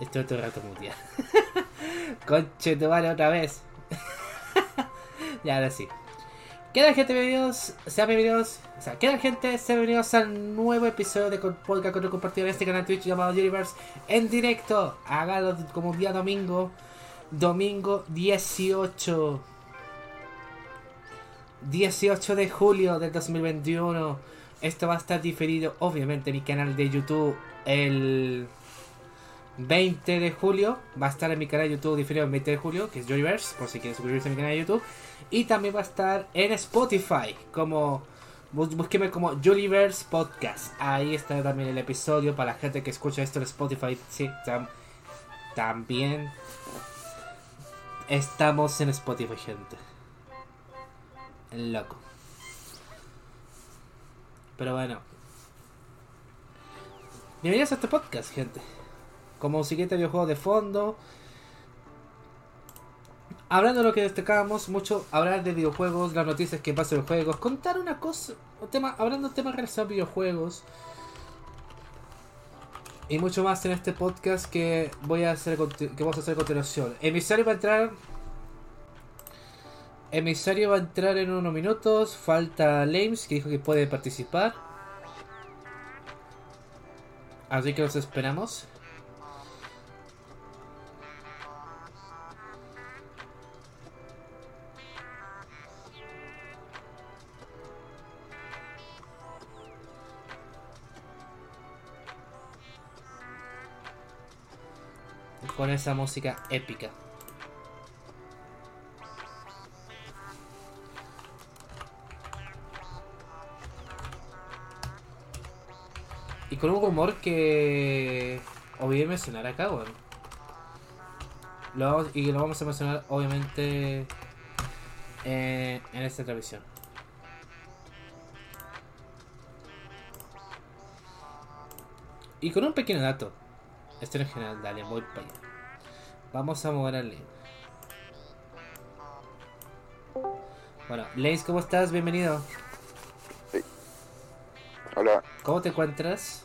Estoy todo el rato muteado. Conche tu madre otra vez. ya, ahora sí. Quedan gente, bienvenidos, sean bienvenidos, o sea, quedan gente, sean bienvenidos al nuevo episodio de podcast con compartido en este canal Twitch llamado Universe en directo. Hágalo como día domingo, domingo 18, 18 de julio del 2021. Esto va a estar diferido, obviamente, en mi canal de YouTube el 20 de julio. Va a estar en mi canal de YouTube diferido el 20 de julio, que es Joyverse, por si quieren suscribirse a mi canal de YouTube. Y también va a estar en Spotify, como búsqueme como Juliverse Podcast. Ahí está también el episodio para la gente que escucha esto en Spotify. Sí, también estamos en Spotify, gente. Loco. Pero bueno. Bienvenidos a este podcast, gente. Como siguiente videojuego de fondo hablando de lo que destacábamos mucho, hablar de videojuegos, las noticias que pasan en juegos, contar una cosa, un tema, hablando de temas relacionados a videojuegos y mucho más en este podcast que voy a hacer que vamos a hacer a continuación. Emisario va a entrar Emisario va a entrar en unos minutos. Falta Lames que dijo que puede participar. Así que los esperamos. con esa música épica. Y con un humor que olvidé mencionar acá, bueno. Lo y lo vamos a mencionar obviamente eh, en esta transmisión. Y con un pequeño dato. Esto en general, dale, voy para allá. Vamos a mover a Lane. Bueno, Lace, ¿cómo estás? Bienvenido. ¿Cómo te encuentras?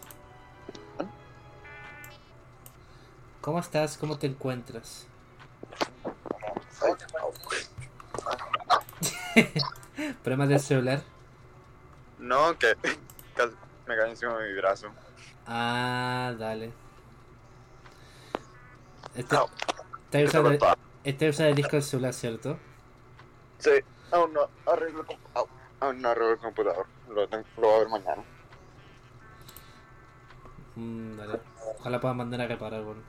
¿Cómo estás? ¿Cómo te encuentras? ¿Problemas del celular? No, que me cae encima de mi brazo. Ah, dale. Este, Está usando, el, está usando el disco del celular, ¿cierto? Sí, aún no arreglo el, aún no arreglo el computador. Lo, tengo, lo voy a ver mañana. Mm, dale. Ojalá pueda mandar a reparar, bueno.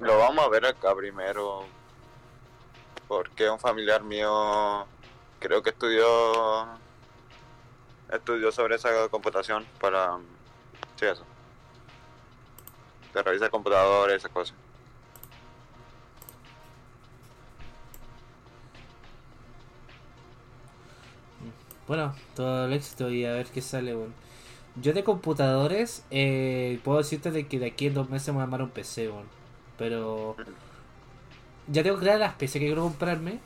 Lo vamos a ver acá primero. Porque un familiar mío creo que estudió estudió sobre esa computación para sí eso de revisar computadores, esas cosas. Bueno, todo el éxito y a ver qué sale, bueno. Yo de computadores, eh, puedo decirte de que de aquí en dos meses me voy a armar un PC, bueno. Pero ya tengo claras las PC que quiero comprarme,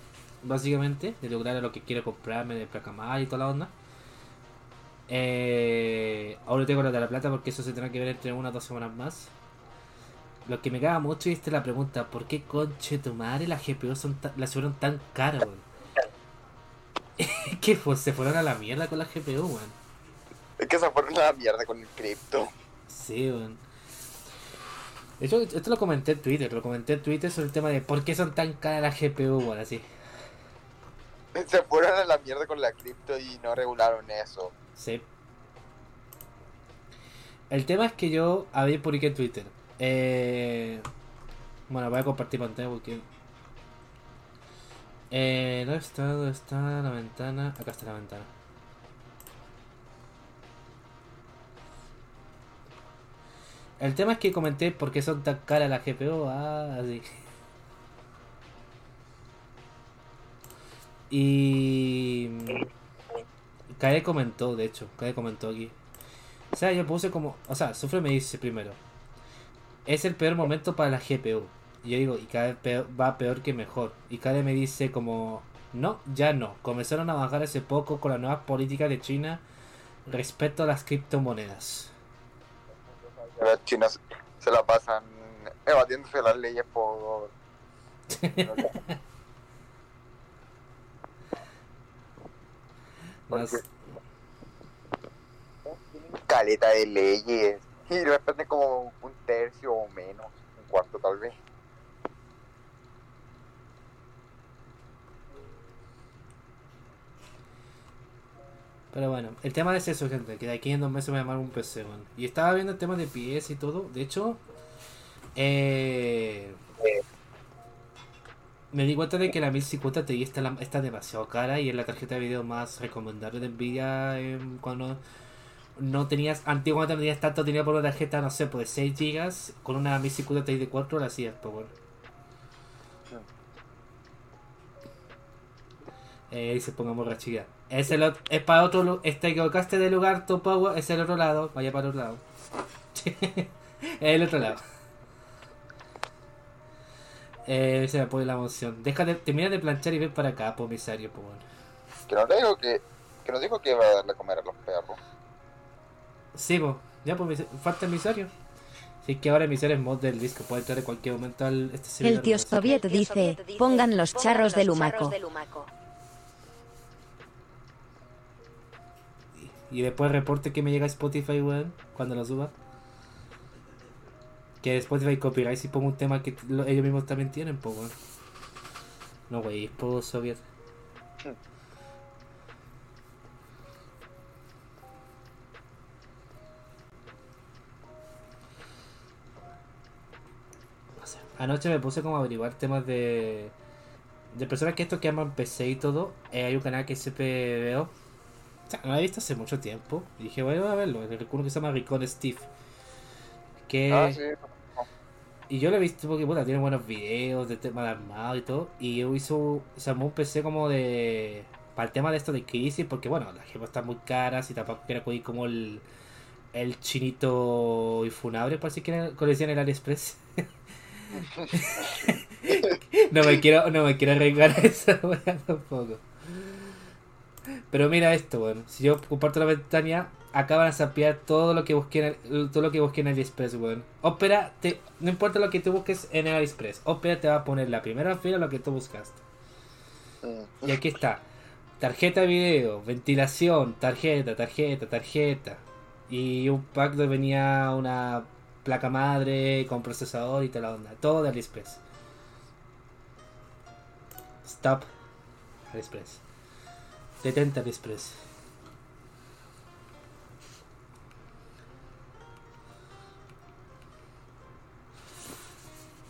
básicamente. Tengo claro lo que quiero comprarme de placa madre y toda la onda. Eh, ahora tengo la de la plata porque eso se tendrá que ver entre una o dos semanas más. Lo que me caga mucho es la pregunta, ¿por qué conche tu madre las GPU son las fueron tan caras, weón? ¿Qué fue? ¿Se fueron a la mierda con la GPU, weón? Es que se fueron a la mierda con el cripto. Sí, weón. Esto, esto lo comenté en Twitter, lo comenté en Twitter sobre el tema de por qué son tan caras las GPU, weón, así. Se fueron a la mierda con la cripto y no regularon eso. Sí. El tema es que yo había publicado en Twitter eh, bueno, voy a compartir pantalla porque... Eh, ¿Dónde está? ¿Dónde está la ventana? Acá está la ventana. El tema es que comenté por qué son tan caras las GPU. Ah, así. Y... Kae comentó, de hecho. Kae comentó aquí. O sea, yo puse como... O sea, Sufre me dice primero es el peor momento para la GPU. Y yo digo, y cada vez va peor que mejor. Y vez me dice como, no, ya no. Comenzaron a bajar hace poco con la nueva política de China Respeto a las criptomonedas. Los chinos se la pasan evadiéndose las leyes por... Caleta de leyes y de repente como un tercio o menos, un cuarto tal vez. Pero bueno, el tema es eso, gente, que de aquí en dos meses me llamaron un PC, weón. Y estaba viendo el tema de PS y todo. De hecho, eh, me di cuenta de que la 1050 Ti está, la- está demasiado cara y es la tarjeta de video más recomendable de Nvidia cuando no tenías, antiguamente no tenías tanto dinero por una tarjeta, no sé, pues de 6 GB, con una 1050 Ti de 4 la hacías, bueno. Eh, y se pongamos rachiga. Es, el, es para otro lu- Te equivocaste de lugar, tu power es el otro lado. Vaya para el otro lado. es el otro lado. Eh, se me pone la emoción. Deja de, termina de planchar y ven para acá, pomisario, pues bueno. Que no te digo que, que nos dijo que iba a darle a comer a los perros. Sí, pues. Ya, pues, falta emisario. Si es que ahora emisario es mod del disco, puede entrar en cualquier momento al este servidor, El tío. Soviet dice, pongan los charros del humaco. Y después reporte que me llega Spotify, weón, cuando lo suba. Que Spotify copyright si pongo un tema que lo- ellos mismos también tienen, pues, weón. No, wey, es por soviet. Anoche me puse como a averiguar temas de... De personas que esto que aman PC y todo. Eh, hay un canal que siempre veo. O sea, no lo he visto hace mucho tiempo. Y dije, bueno, a verlo. Uno que se llama Ricon Steve. Que... Ah, sí. Y yo lo he visto porque puta, tiene buenos videos de tema de armado y todo. Y hizo, se armó un PC como de. Para el tema de esto de crisis, porque bueno, las gemas están muy caras y tampoco quiero acudir como el. El chinito infunable, por así que como decían en el AliExpress. no me quiero, no me quiero arriesgar a esa wea tampoco. Pero mira esto, bueno, si yo comparto la ventana, acaban a sapear todo lo que busqué en el, todo lo que busqué en AliExpress, weón. Opera, te, no importa lo que tú busques en el AliExpress, Opera te va a poner la primera fila lo que tú buscaste. Mm. Y aquí está. Tarjeta de video, ventilación, tarjeta, tarjeta, tarjeta. Y un pack donde venía una placa madre con procesador y toda la onda. Todo de AliExpress. Stop. AliExpress. Detente AliExpress.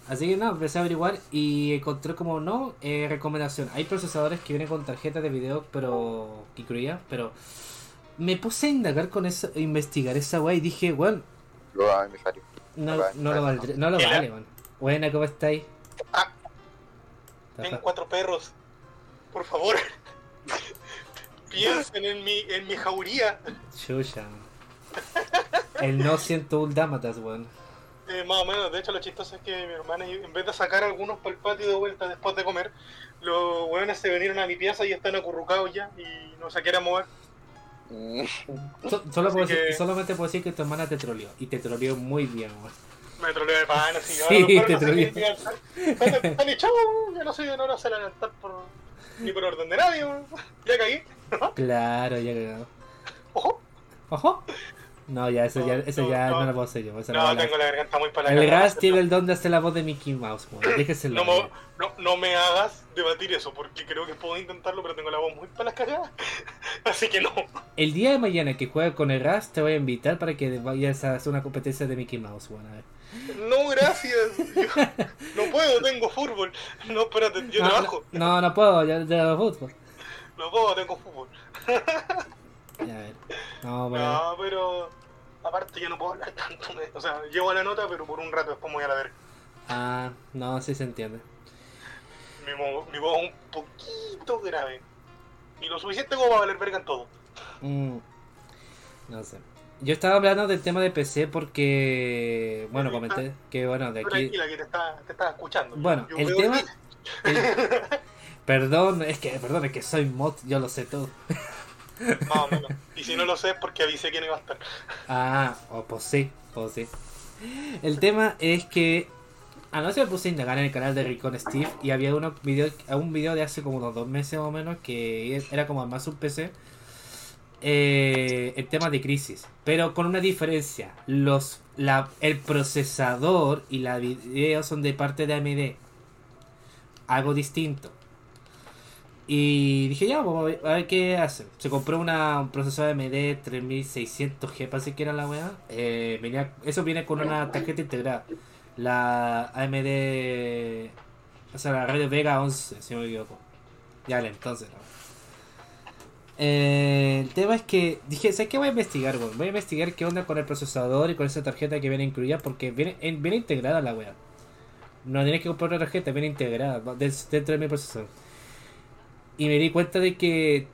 Así que no, empecé a averiguar y encontré como no eh, recomendación. Hay procesadores que vienen con tarjetas de video, pero que incluía, pero me puse a indagar con eso, a investigar esa weá y dije, bueno, Lo a emisario. no, Vale, no lo vale. valdré, no lo vale, weón. Buena, ¿cómo estáis? Ah. Tengo cuatro perros. Por favor. Piensen en mi, en mi jauría. Chucha. El no siento un weón. Eh, más o menos, de hecho lo chistoso es que mi hermana, en vez de sacar algunos para el patio de vuelta después de comer, los hueones se vinieron a mi pieza y están acurrucados ya y no se quieren mover. So- solo Así puedo decir- que- solamente puedo decir que tu hermana te troleó. Y te troleó muy bien, weón. Me troleo de pan, así. Sí, ahora los perros te no. Están- Están echados, ya no soy de no se levantar por, ni por orden de nadie, ya caí. Claro, ya cagado. Ojo. Ojo. No, ya, eso ya, eso no, ya no, no. lo puedo hacer yo. no la- tengo la garganta muy para El. Ras tiene el don de hacer la voz de Mickey Mouse. Déjeselo. No, no, no me hagas debatir eso, porque creo que puedo intentarlo, pero tengo la voz muy para las cagadas. Así que no. El día de mañana que juegue con el Ras, te voy a invitar para que vayas a hacer una competencia de Mickey Mouse, weón. A ver. No, gracias. Yo no puedo, tengo fútbol. No, espérate, yo no, trabajo. no, no puedo, ya de fútbol. No puedo, tengo fútbol. Ya, a ver. No, bueno. No, pero aparte yo no puedo hablar tanto. me- O sea, llevo la nota, pero por un rato después me voy a la verga. Ah, no, sí se entiende. Mi, mo- mi voz es un poquito grave. Y lo suficiente como para valer verga en todo. Mm, no sé. Yo estaba hablando del tema de PC porque, bueno, comenté que, bueno, de aquí... Tranquila, que te está escuchando. Bueno, Yo el tema... el- Perdón, es que, perdón, es que soy mod, yo lo sé todo. Más o menos. Y si no lo sé es porque avisé que no iba a estar. Ah, oh, pues sí, pues sí. El tema es que anoche me puse a indagar en el canal de Ricon Steve y había uno video, un video de hace como unos dos meses más o menos que era como más un PC. Eh, el tema de crisis, pero con una diferencia. Los, el procesador y la video son de parte de AMD. Algo distinto. Y dije, ya, vamos a ver, qué hace. Se compró una, un procesador AMD 3600G, parece que era la weá. Eh, eso viene con una tarjeta integrada. La AMD. O sea, la Red Vega 11, si no me equivoco. Ya, entonces, ¿no? Eh, el tema es que dije, ¿sabes qué voy a investigar, weón? Voy a investigar qué onda con el procesador y con esa tarjeta que viene incluida porque viene, viene integrada la weá. No tienes que comprar una tarjeta, viene integrada dentro de mi procesador. Y me di cuenta de que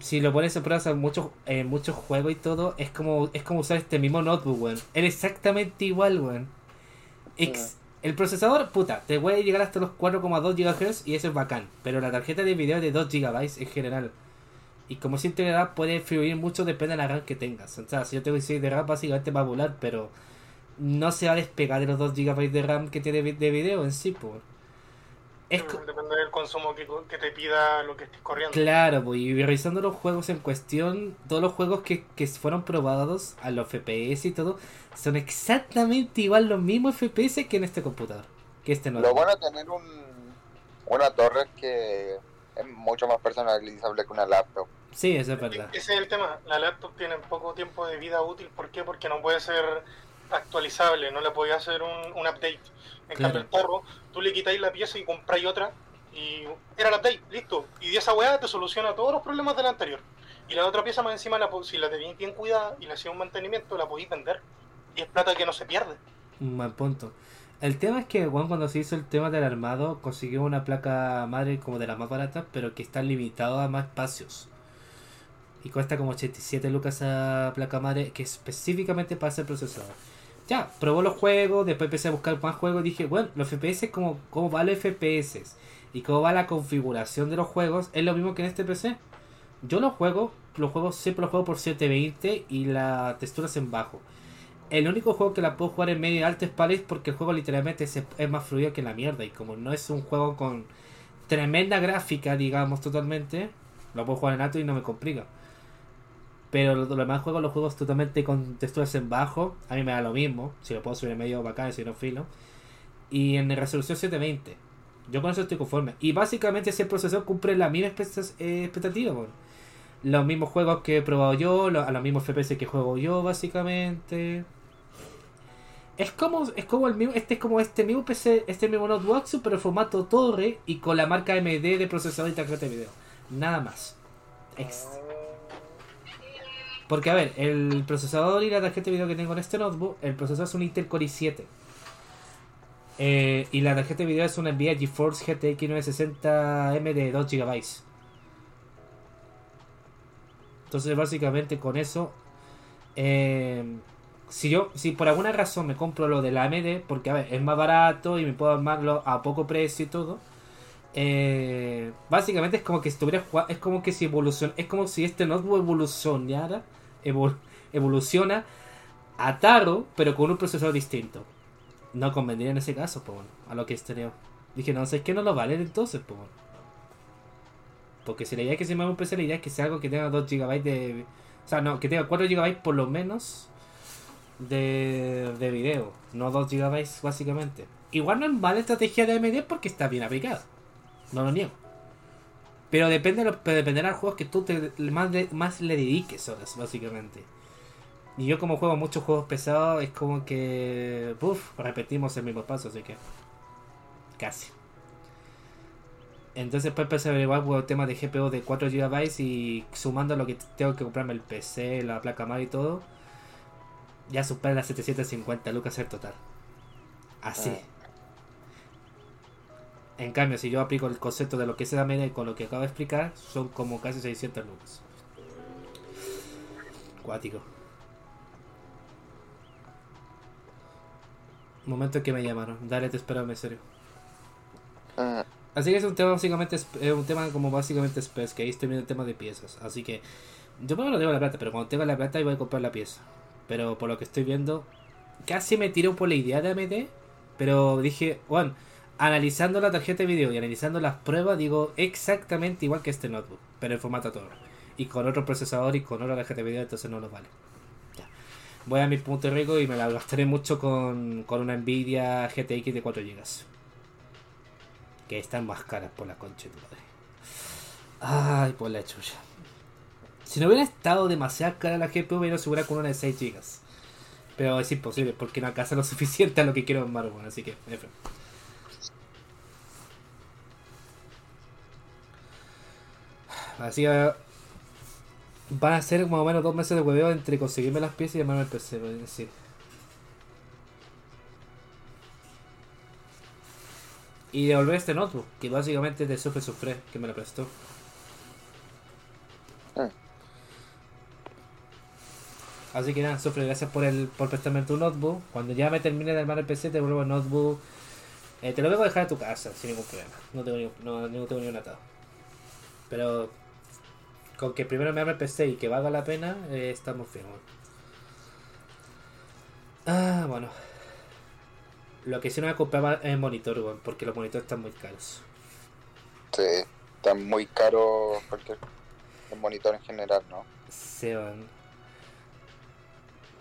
si lo pones en prueba en muchos, en muchos juegos y todo, es como, es como usar este mismo notebook, weón. Es exactamente igual, weón. El procesador, puta, te puede llegar hasta los 4,2 GHz y eso es bacán. Pero la tarjeta de video es de 2 GB en general. Y como es integridad puede fluir mucho, depende de la RAM que tengas. O sea, si yo tengo 16 de RAM, básicamente va a volar, pero no se va a despegar de los 2 GB de RAM que tiene de video en sí, pues. Es Depende del consumo que, te pida lo que estés corriendo. Claro, pues, y revisando los juegos en cuestión, todos los juegos que, que fueron probados a los FPS y todo, son exactamente igual los mismos FPS que en este computador. Que este no. Lo bueno es tener un, una torre que es mucho más personalizable que una laptop. Sí, eso es verdad. Ese es el tema. La laptop tiene poco tiempo de vida útil. ¿Por qué? Porque no puede ser actualizable, no le podía hacer un, un update. En cambio, el carro, tú le quitáis la pieza y compráis otra. Y era el update, listo. Y esa weá te soluciona todos los problemas de la anterior. Y la otra pieza más encima, la, si la tenéis bien cuidada y le hacía un mantenimiento, la podéis vender. Y es plata que no se pierde. Un mal punto. El tema es que Juan cuando se hizo el tema del armado consiguió una placa madre como de las más baratas, pero que está limitado a más espacios. Y cuesta como 87 lucas esa placa madre que específicamente para ese procesador. Ya, probó los juegos, después empecé a buscar más juegos dije, bueno, los FPS, como, cómo va los FPS y cómo va la configuración de los juegos, es lo mismo que en este PC. Yo los juego, los juegos siempre los juego por 720 y la textura en bajo. El único juego que la puedo jugar en medio alto es Palace porque el juego literalmente es, más fluido que la mierda. Y como no es un juego con tremenda gráfica, digamos, totalmente, lo puedo jugar en alto y no me complica. Pero los, demás juegos, los juegos totalmente con texturas en bajo, a mí me da lo mismo. Si lo puedo subir en medio bacán, si no filo. Y en resolución 720. Yo con eso estoy conforme. Y básicamente ese procesador cumple la misma eh, expectativa. Los mismos juegos que he probado yo, a los mismos FPS que juego yo, básicamente. Es como, es como el mismo, este es como este mismo PC, este mismo notebook, pero en formato torre y con la marca MD de procesador y tarjeta de video. Nada más. Porque a ver, el procesador y la tarjeta de video que tengo en este notebook, el procesador es un Intel Core i7. Eh, y la tarjeta de video es una Nvidia GeForce GTX 960M de 2 GB. Entonces básicamente con eso eh, si yo, si por alguna razón me compro lo de la AMD, porque a ver, es más barato y me puedo armarlo a poco precio y todo, eh, básicamente es como que estuviera es como que si evoluciona, es como si este notebook evolucionara, evoluciona a Taro, pero con un procesador distinto. No convendría en ese caso, pues a lo que estereo. Dije, no sé, es que no lo vale entonces, pues Porque si la idea es que se haga un PC, la idea es que sea algo que tenga 2 GB de. O sea, no, que tenga 4 GB por lo menos de, de video, no 2 GB básicamente. Igual no es mala estrategia de AMD porque está bien aplicada, no lo niego. Pero depende pero dependerá de los juegos que tú te, más, más le dediques horas, básicamente. Y yo como juego muchos juegos pesados, es como que... Uf, repetimos el mismo paso, así que... Casi. Entonces pues empecé a averiguar por el tema de GPU de 4 GB y sumando lo que tengo que comprarme el PC, la placa madre y todo ya supera las 750 lucas el total. Así. Ah. En cambio, si yo aplico el concepto de lo que es la media con lo que acabo de explicar, son como casi 600 lucas. Cuático. Momento que me llamaron. Dale, te espero, en serio. Ah. Así que es un tema básicamente, es un tema como básicamente space, que ahí estoy viendo el tema de piezas. Así que Yo primero no tengo la plata, pero cuando tenga la plata voy a comprar la pieza. Pero por lo que estoy viendo, casi me tiró por la idea de AMD, pero dije, bueno, analizando la tarjeta de video y analizando las pruebas, digo exactamente igual que este notebook, pero en formato todo. Y con otro procesador y con otra tarjeta de video, entonces no nos vale. Ya. Voy a mi punto rico y me la gastaré mucho con, con una Nvidia GTX de 4 GB. Que están más caras por la concha de tu madre. Ay, por la chucha. Si no hubiera estado demasiado cara la GPU, me hubiera asegurado con una de 6 GB. Pero es imposible porque no alcanza lo suficiente a lo que quiero en Marvel, así que, F. Así que van a ser más o menos dos meses de hueveo entre conseguirme las piezas y llamarme el PC, por Y devolver este notebook, que básicamente de Sufre Sufre, que me lo prestó. Ah. Así que nada, Sufre, gracias por el por prestarme tu notebook. Cuando ya me termine de armar el PC, te devuelvo el notebook. Eh, te lo vengo a dejar a tu casa, sin ningún problema. No tengo, ni, no, no tengo ningún atado. Pero con que primero me arme el PC y que valga la pena, eh, estamos bueno. Ah, bueno. Lo que sí no me compraba es monitor, weón, porque los monitores están muy caros. Sí, está muy caro cualquier el monitor en general, ¿no? Se van.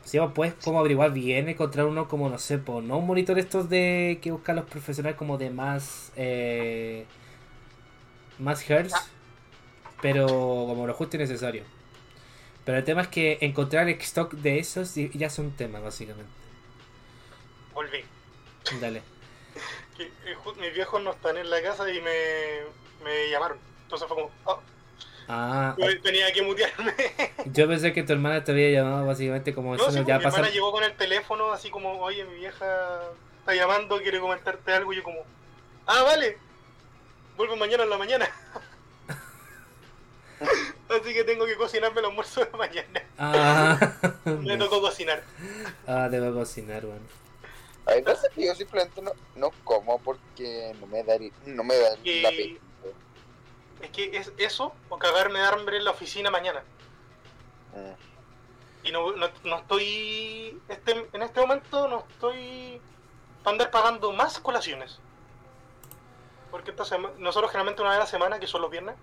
Si vos puedes como averiguar bien, encontrar uno como, no sé, pues no un monitor estos de que buscan los profesionales como de más eh, más hertz, pero como lo justo y necesario. Pero el tema es que encontrar el stock de esos ya es un tema, básicamente. Volví. Dale. Que, eh, mis viejos no están en la casa y me, me llamaron. Entonces fue como, oh, Ah, yo tenía que mutearme. yo pensé que tu hermana te había llamado básicamente como No, eso sí, ya mi pasa. hermana llegó con el teléfono así como, oye, mi vieja está llamando, quiere comentarte algo. Y yo como, ah, vale, vuelvo mañana en la mañana. así que tengo que cocinarme el almuerzo de mañana. Ah, Me tocó cocinar. ah, te voy a veces que yo simplemente no, no como porque no me da, no me da la pena. Es que es eso o cagarme de hambre en la oficina mañana. Mm. Y no, no, no estoy, este, en este momento no estoy para andar pagando más colaciones. Porque esta sema- nosotros generalmente una vez a la semana, que son los viernes,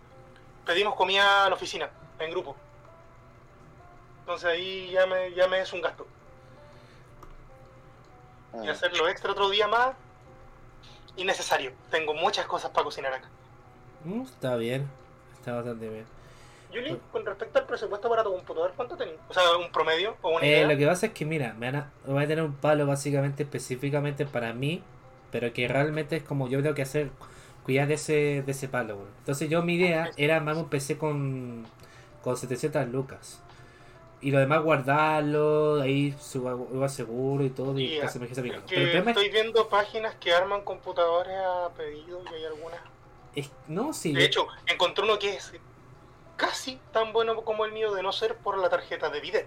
pedimos comida a la oficina, en grupo. Entonces ahí ya me, ya me es un gasto. Mm. Y hacerlo extra otro día más, innecesario. Tengo muchas cosas para cocinar acá. Mm, está bien, está bastante bien. Yuli, con respecto al presupuesto para tu computador, ¿cuánto tenés? O sea, un promedio o una Eh, idea. lo que pasa es que, mira, me van a, voy a tener un palo básicamente específicamente para mí, pero que realmente es como yo tengo que hacer, cuidar de ese, de ese palo. weón. Entonces yo mi idea era armarme un PC con, con 700 lucas. Y lo demás guardarlo, ahí su iba seguro y todo, y Y, casi emergencia Es que Pero el problema es, estoy viendo páginas que arman computadores a pedido y hay algunas. es- no, sí, De hecho, encontré uno que es casi tan bueno como el mío de no ser por la tarjeta de video.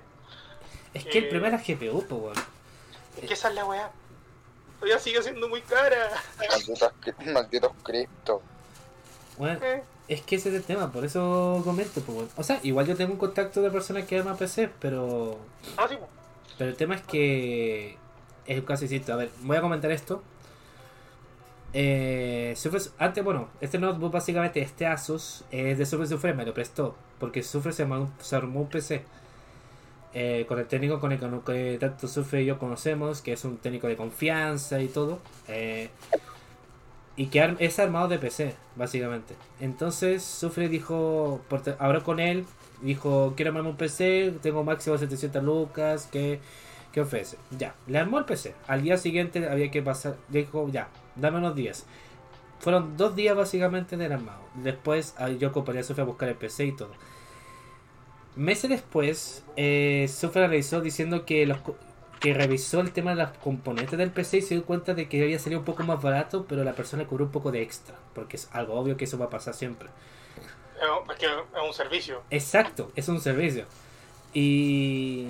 es que el eh, problema es la GPU, pues, weón. Es que esa es la weá. Todavía sigue siendo muy cara. Malditos, malditos cripto. Bueno, Eh, Es que ese es el tema, por eso comento. Pues. O sea, igual yo tengo un contacto de personas que arman PC, pero. ah, sí. Pero el tema es que. Es casi distinto. A ver, voy a comentar esto. Eh, Surface- antes, bueno, este notebook básicamente, este Asus, es de Surface Sufre, me lo prestó. Porque Surface se armó, se armó un PC. eh, con el técnico con el que, tanto Surface y yo conocemos, que es un técnico de confianza y todo. eh, y que es armado de PC, básicamente. Entonces Sufre dijo, habló con él, dijo, quiero armarme un PC, tengo máximo 700 lucas, que ¿Qué ofrece? Ya, le armó el PC. Al día siguiente había que pasar. Dijo, ya, dame unos días. Fueron dos días básicamente del armado. Después ah, yo acompañé a Sofía a buscar el PC y todo. Meses después, eh, Sofía analizó diciendo que los que revisó el tema de los componentes del PC y se dio cuenta de que había salido un poco más barato, pero la persona cobró un poco de extra. Porque es algo obvio que eso va a pasar siempre. Eh, Es que es un servicio. Exacto, es un servicio. Y.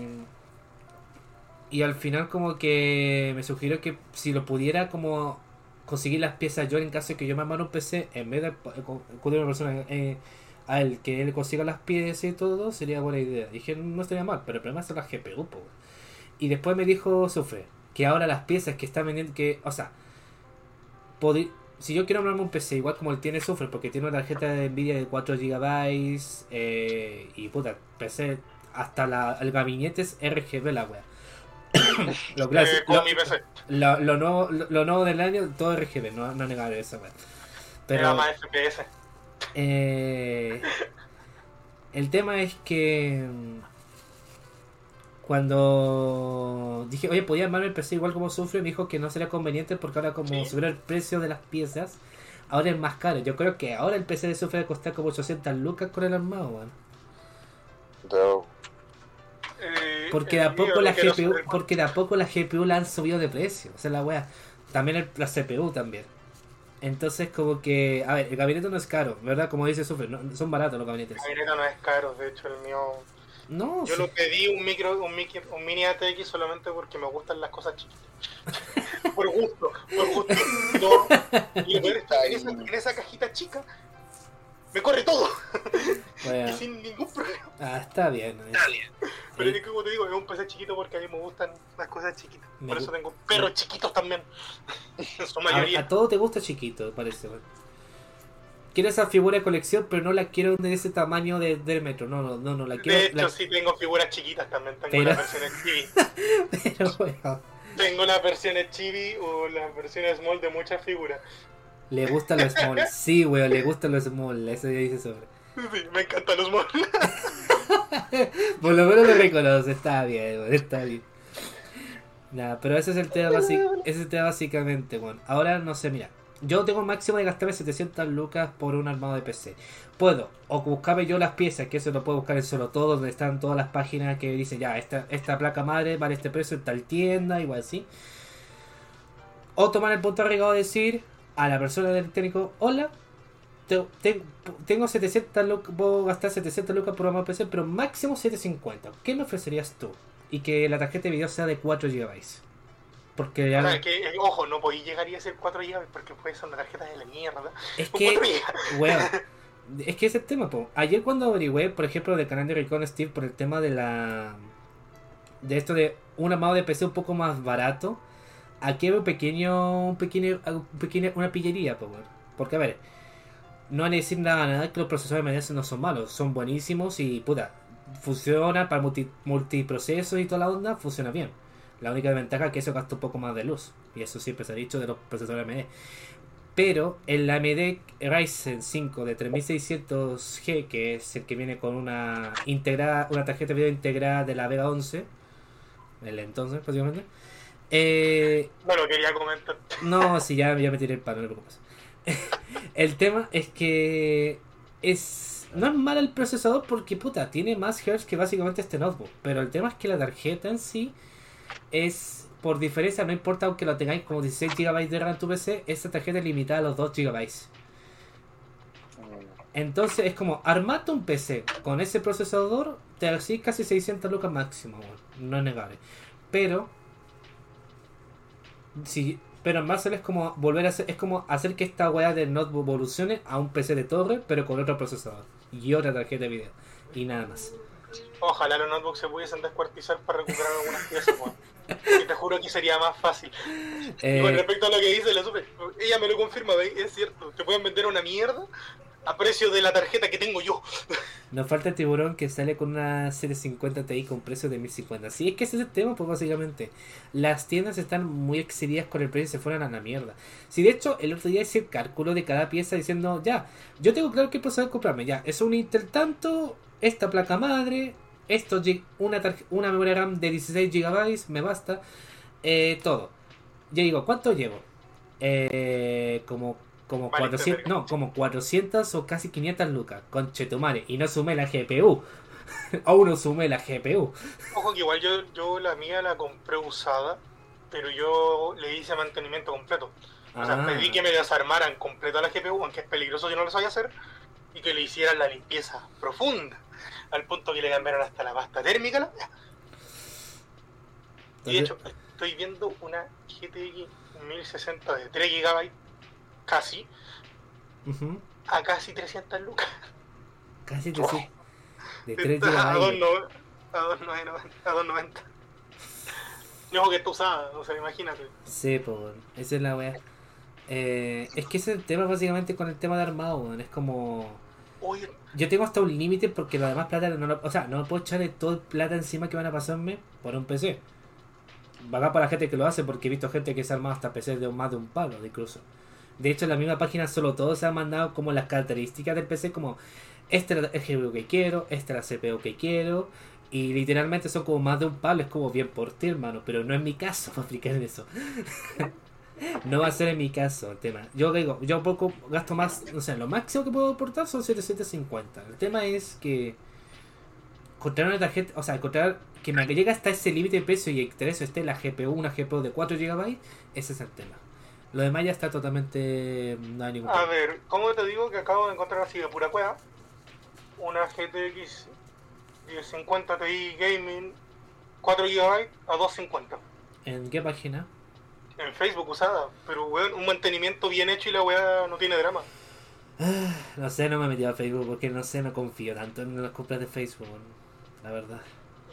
Y al final, como que me sugirió que si lo pudiera, como conseguir las piezas yo en caso de que yo me armara un PC, en vez de acudir a una persona eh, a él que él consiga las piezas y todo sería buena idea. Dije, no estaría mal, pero el problema son las GPU, po. Y después me dijo Sufre que ahora las piezas que están vendiendo, que, o sea, si yo quiero armarme un PC igual como él tiene Sufre, porque tiene una tarjeta de Nvidia de 4 GB eh, y puta, PC, hasta la, el gabinete es RGB la wea. lo, Eh, lo- nuevo, lo, nuevo del año, todo RGB, no, no negaré eso, wea. Era Pero más FPS. eh, el tema es que mm, cuando dije, oye, podía armarme el PC igual como sufre, me dijo que no sería conveniente porque ahora como Sí. subió el precio de las piezas, ahora es más caro. Yo creo que ahora el PC de sufre va a costar como 800 lucas con el armado, weón. Eh, Porque de a poco la GPU, porque de a poco la GPU la han subido de precio, o sea la wea. También el- la CPU también. Entonces como que, a ver, el gabinete no es caro, ¿verdad? Como dice Sufre, no- son baratos los gabinetes. El gabinete no es caro, de hecho el mío... No, Yo sí. lo pedí un micro, un, micro, un mini ATX solamente porque me gustan las cosas chiquitas. por gusto, por gusto. No. Y es en esa, en esa cajita chica me corre todo. Bueno, Y sin ningún problema. ah, está bien. eh. Pero Sí. es que como te digo, es un PC chiquito porque a mí me gustan las cosas chiquitas. Me Por eso tengo perros chiquitos también. En su A, mayoría. a todo te gusta chiquito, parece. Quiero esa figura de colección, pero no la quiero de ese tamaño de, del metro. No, no, no, no, la quiero. de hecho, la- sí tengo figuras chiquitas también. Tengo Pero- las versiones chibi. Pero bueno, Tengo las versiones chibi o las versiones small de muchas figuras. le gustan los small. Sí, weón, le gustan los small. Eso ya dice sobre. Sí, me encantan los small. Por lo menos lo reconoce, está bien, weón, está bien. Nada, pero ese es el tema, ese es el tema básicamente, weón. Ahora no sé, mira. Yo tengo máximo de gastarme 700 lucas por un armado de PC. Puedo, o buscarme yo las piezas, que eso lo puedo buscar en solo todo, donde están todas las páginas que dicen ya, esta, esta placa madre vale este precio en tal tienda, igual así. O tomar el punto arriesgado de decir a la persona del técnico, hola, te- te- tengo 700 lucas, puedo gastar 700 lucas por armado de PC, pero máximo 750. ¿Qué me ofrecerías tú? Y que la tarjeta de video sea de 4 GB. Porque ya que, ojo, no podéis llegar y hacer 4 GB porque puede ser una tarjeta de la mierda. es que 4 GB. Weón, es que ese es el tema, po. Ayer cuando averigüé, por ejemplo, del canal de Recon Steve por el tema de la. de esto de un armado de PC un poco más barato, aquí hay un pequeño. un pequeño. un pequeño una pillería, po. Porque a ver, no hay que decir nada, nada que los procesadores de medias no son malos, son buenísimos y puta, funciona para multi, multiprocesos y toda la onda, funciona bien. La única ventaja es que eso gasta un poco más de luz. Y eso siempre se ha dicho de los procesadores AMD. Pero el AMD Ryzen 5 de 3600G, que es el que viene con una integrada, una tarjeta de video integrada de la Vega 11, el entonces, básicamente. Eh, No lo quería comentar. no, si ya, ya me tiré el palo, no te preocupes. el tema es que es no es mal el procesador porque puta, tiene más hertz que básicamente este notebook. Pero el tema es que la tarjeta en sí es por diferencia, no importa aunque lo tengáis como 16 GB de RAM en tu PC, esta tarjeta es limitada a los 2 GB. Entonces es como armate un PC con ese procesador, te así casi 600 lucas máximo, no es negable. Pero si pero más es como volver a hacer, es como hacer que esta weá del notebook evolucione a un PC de torre, pero con otro procesador y otra tarjeta de video y nada más. Ojalá los notebooks se pudiesen descuartizar para recuperar algunas piezas, weón. Y te juro que sería más fácil. Y con Eh, respecto a lo que dice la supe, ella me lo confirma, ¿veis? es cierto. Te pueden vender una mierda a precio de la tarjeta que tengo yo. nos falta el tiburón que sale con una 750 Ti con precio de 1050. Sí, es que ese es el tema, pues básicamente. Las tiendas están muy excedidas con el precio y se fueron a la mierda. Si de hecho, el otro día hice el cálculo de cada pieza diciendo, ya, yo tengo claro qué procesador comprarme, ya, es un Intel tanto, esta placa madre, esto, una, una memoria RAM de 16 GB, me basta, eh, todo. Yo digo, ¿cuánto llevo? Eh, como como Vale, 400, verga. no, como 400 o casi 500 lucas, con Chetumare, y no sumé la GPU. Aún no sumé la GPU. Ojo que igual yo, yo la mía la compré usada, pero yo le hice mantenimiento completo. O sea, Ah, pedí que me desarmaran completa la GPU, aunque es peligroso yo no lo sabía hacer, y que le hicieran la limpieza profunda, al punto que le cambiaron hasta la pasta térmica. la. Y de hecho, estoy viendo una GTX 1060 de 3 GB, casi, a casi 300 lucas. Casi te sí. De 3 Está a GB. 2.90. A 2.90. A 2.90. Yo que está usada, o sea, imagínate. Sí, weón. Esa es la weá. Eh, es que ese tema básicamente con el tema de armado. Es como. Yo tengo hasta un límite porque lo demás plata no lo, O sea, no me puedo echarle todo el plata encima que van a pasarme por un PC. Va para la gente que lo hace porque he visto gente que se ha armado hasta PC de más de un palo, de incluso. De hecho, en la misma página solo todo se ha mandado como las características del PC, como este es el GPU que quiero, este es la CPU que quiero. Y literalmente son como más de un palo, es como bien por ti, hermano. Pero no es mi caso para explicar eso. No va a ser en mi caso el tema. Yo digo, yo poco gasto más, no sé, lo máximo que puedo aportar son 750. El tema es que encontrar una tarjeta, o sea, encontrar que me llegue hasta ese límite de precio y eso esté la GPU, una GPU de 4 GB, ese es el tema. Lo demás ya está totalmente. No hay ningún a problema. ver, ¿cómo te digo que acabo de encontrar así de pura cueva? Una GTX 1050 Ti Gaming 4 GB a 250. ¿En qué página? En Facebook usada, pero weón, un mantenimiento bien hecho y la weá no tiene drama. Ah, No sé, no me he metido a Facebook porque no sé, no confío tanto en las compras de Facebook, la verdad.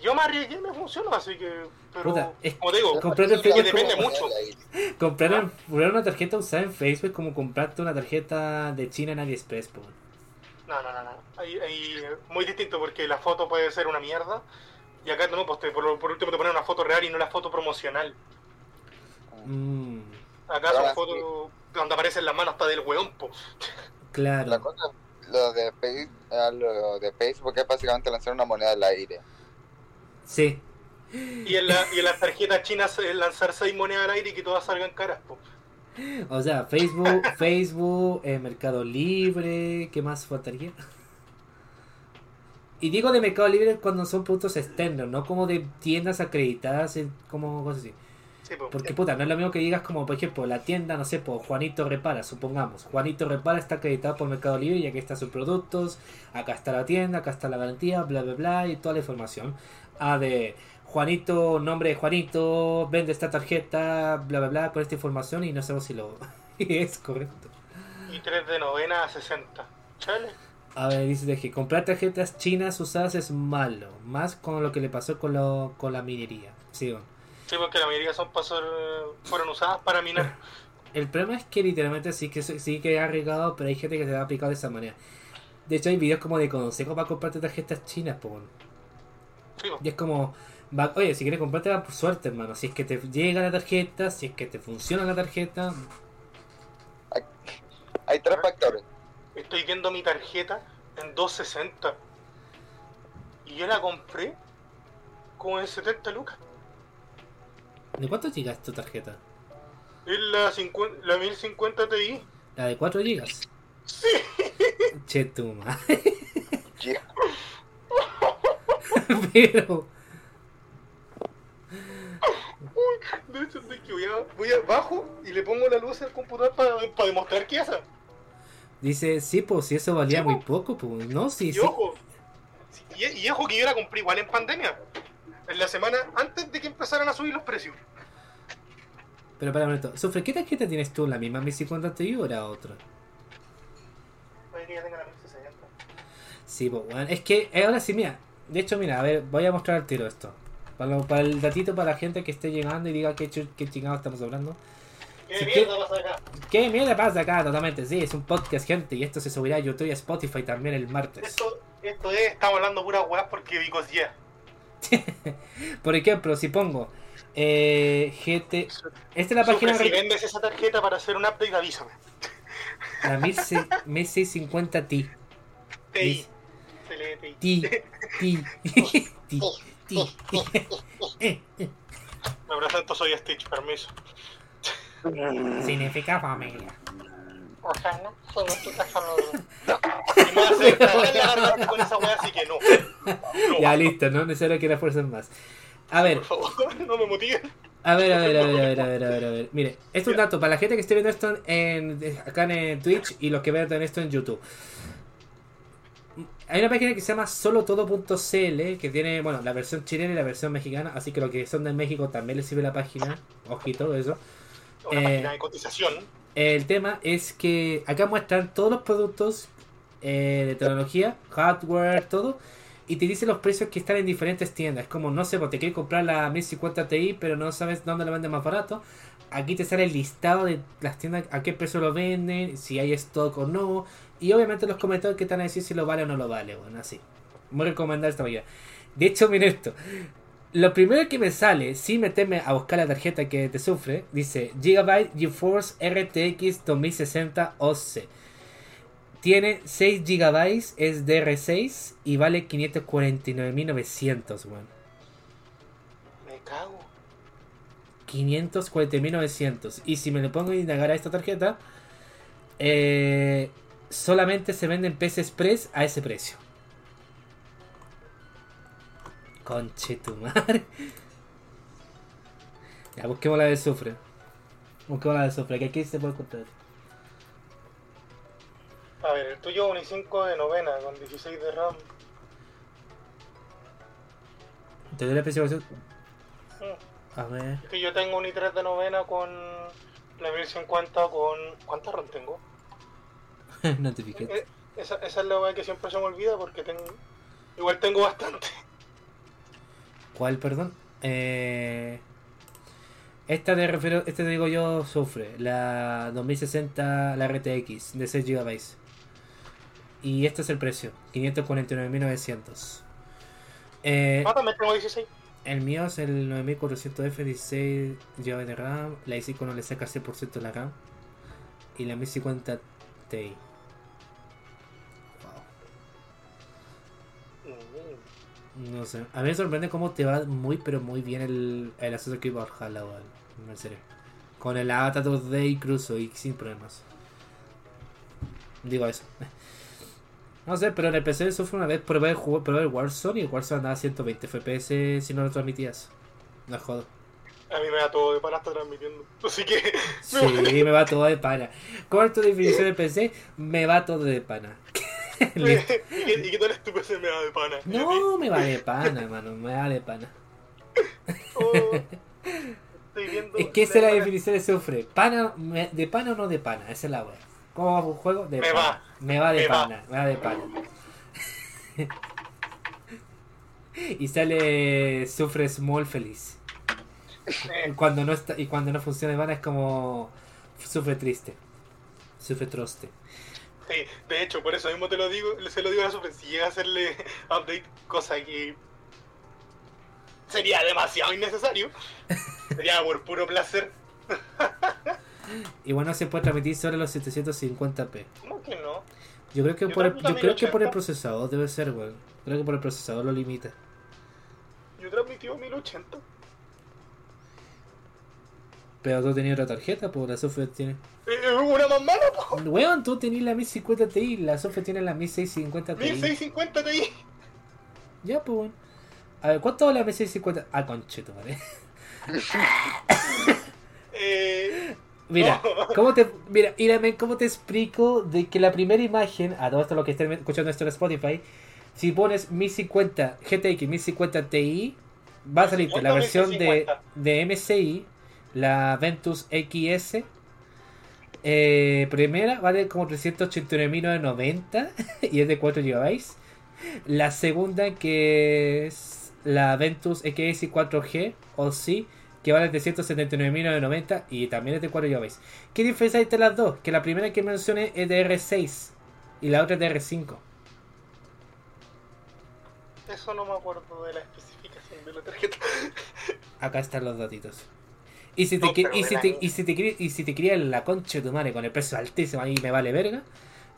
Yo me arriesgué y me funcionó, así que. Pero, Puta, es- como te digo, Comprar en Facebook depende como- mucho. Comprar, una tarjeta usada en Facebook es como comprarte una tarjeta de China en AliExpress, po. No, no, no, no. Ahí, ahí, muy distinto porque la foto puede ser una mierda. Y acá no, pues te- por, por último te ponen una foto real y no la foto promocional. Mm, Acá son fotos donde aparecen las manos hasta del weón, po. claro. La cosa, lo de, Face- ah, lo de Facebook es básicamente lanzar una moneda al aire. Sí. Y en, la, y en las tarjetas chinas es lanzar seis monedas al aire y que todas salgan caras, po. O sea, Facebook, Facebook, eh, Mercado Libre, ¿qué más faltaría? Y digo de Mercado Libre cuando son productos externos, no como de tiendas acreditadas, eh, como cosas así. Sí, po. Porque puta, no es lo mismo que digas como, por ejemplo, la tienda, no sé, por Juanito Repara, supongamos. Juanito Repara está acreditado por Mercado Libre y aquí están sus productos, acá está la tienda, acá está la garantía, bla, bla, bla, y toda la información. A de Juanito, nombre de Juanito, vende esta tarjeta, bla, bla, bla, con esta información y no sabemos si lo es correcto. Y 3 de novena a 60. Chale. A ver, dice de que comprar tarjetas chinas usadas es malo, más con lo que le pasó con, lo, con la minería. Sí, bueno. Sí, porque la mayoría son para ser, eh, fueron usadas para minar. El problema es que literalmente sí que sí que ha arriesgado, pero hay gente que se ha aplicado de esa manera. De hecho hay videos como de consejos para comprarte tarjetas chinas. Sí, po. Y es como, va- oye, si quieres comprarte por suerte, hermano. Si es que te llega la tarjeta, si es que te funciona la tarjeta. Hay tres factores. Estoy viendo mi tarjeta en 260. Y yo la compré como en 70 lucas. ¿De cuánto gigas tu tarjeta? Es la, 50, la 1050 Ti. ¿La de 4 gigas? Sí. Che, tu madre. Yeah. Pero. De hecho, de que voy, a, voy abajo y le pongo la luz al computador para, demostrar que esa. Dice, sí, pues si eso valía muy poco, pues. No, sí, Y sí. ojo, y, y ojo que yo la compré igual en pandemia. En la semana antes de que empezaran a subir los precios. Pero para un momento, Sufre, ¿qué tarjeta tienes tú? ¿La misma 1050 Ti o era otra? Puede que ya tenga la 1060. Sí, pues, weón. Es que eh, ahora sí, mira. De hecho, mira, a ver, voy a mostrar el tiro esto. Para, lo- para el datito para la gente que esté llegando y diga qué, qué chingados estamos hablando. ¿Qué Si mierda pasa acá? ¿Qué mierda pasa acá? Totalmente, sí, es un podcast, gente. Y esto se subirá a YouTube y a Spotify también el martes. Esto, esto es, estamos hablando puras weas porque because yeah. Por ejemplo, si pongo eh, GT. Esta es la página. Sufre, si vendes esa tarjeta para hacer un update, avísame. La 16- 1650 Ti. TI. TI. Ti. Ti. Ti. Me presento, soy Stitch, permiso. Significa familia. O sea, no, solo la garganta con esa wea, así que no. No, Ya listo, no necesario que refuercen más. A ver, Por favor, no me motiven. a ver, a ver, a ver, a ver, a ver, a ver, a ver. Mire, esto es un dato para la gente que esté viendo esto en, acá en Twitch y los que vean esto en YouTube. Hay una página que se llama solotodo.cl que tiene, bueno, la versión chilena y la versión mexicana, así que los que son de México también les sirve la página. Ojito, eso. Una Eh, página de cotización. El tema es que acá muestran todos los productos eh, de tecnología, hardware, todo. Y te dice los precios que están en diferentes tiendas. Como, no sé, pues te quieres comprar la 1050 Ti, pero no sabes dónde la venden más barato. Aquí te sale el listado de las tiendas, a qué precio lo venden, si hay stock o no. Y obviamente los comentarios que están a decir si lo vale o no lo vale. Bueno, así. Muy recomendar esta mañana. De hecho, mira esto. Lo primero que me sale, sin meterme a buscar la tarjeta que te sufre, dice Gigabyte GeForce RTX 2060 OC. Tiene 6 GB, es DR6 y vale 549.900, weón. Me cago. 540.900. Y si me le pongo a indagar a esta tarjeta, eh, solamente se vende en PC Express a ese precio. Conche tu madre. Ya, busquemos la de sufre. Busquemos la de sufre, que aquí se puede encontrar. A ver, el tuyo un i5 de novena con 16 de RAM. ¿Te doy la especificación? Mm. A ver. Es que yo tengo un i3 de novena con la 1050 con... ¿Cuánta RAM tengo? Notifiqué. Eh, esa, esa es la weá que siempre se me olvida porque tengo... Igual tengo bastante. ¿Cuál, perdón? Eh, esta te refiero, este te digo yo sufre, la 2060, la RTX de 6 GB. Y este es el precio, 549.900. Eh, Ah, también tengo 16. el mío es el 9400F, 16 GB de RAM, la i5 no le saca 100% de la RAM. Y la 1050 Ti. No sé. A mí me sorprende cómo te va muy, pero muy bien el, el Assassin's Creed Valhalla, weón. En serio. Con el Avatar 2D incluso y sin problemas. Digo eso. No sé, pero en el PC sufre una vez probé el, juego, probé el Warzone y el Warzone andaba a 120 FPS si no lo transmitías. No jodo. A mí me da todo de para estar transmitiendo. Así que... Sí, me va todo de pana. ¿Cuál es tu definición de PC? Me va todo de pana. ¿Y, qué, ¿Y qué tal es tu PC me pana? No, me va de pana, mano. Me va de pana. Oh, estoy viendo... Es que esa es la definición de sufre. Pana, me- ¿De pana o no de pana? Esa es la wea. ¿Cómo va un juego? De Me pana. va. Me va de Me va. pana. Me va de pana. y sale sufre small feliz. Cuando no está y cuando no funciona de pana es como sufre triste. Sufre troste. Sí, de hecho, por eso mismo te lo digo, se lo digo a la Super, si llega a hacerle update, cosa que sería demasiado innecesario, sería por puro placer. Y bueno, se puede transmitir sobre los 750p. ¿Cómo que no? Yo creo que Yo por el, yo creo que por el 1080. procesador debe ser, weón. Creo que por el procesador lo limita. Yo transmití 1080. Pero tú tenías otra tarjeta, pues la software tiene. Eh, una más mala, po. Weón, tú tenías la 1050 Ti, la software tiene la 1650 Ti. 1650 Ti. Ya, pues, weón. A ver, ¿cuánto vale la 1650? Ah, concheto, ¿vale? Eh, Mira, No. ¿cómo te, mira, mírame, ¿cómo te explico de que la primera imagen, a todo esto lo que estén escuchando esto en Spotify, si pones 1050 GTX 1050 Ti, va a salirte la 1050, versión de, 1050. de MSI, la Ventus XS. Eh, primera vale como 389.990 y es de 4 GB. La segunda que es la Ventus XS 4G o sí, que vale 379.990 y también es de 4 GB. ¿Qué diferencia hay entre las dos? Que la primera que mencioné es de R6 y la otra es de R5. eso no me acuerdo de la especificación de la tarjeta. Acá están los datitos. Y si te, y si te, y si te, y si te quería la concha de tu madre con el precio altísimo ahí me vale verga,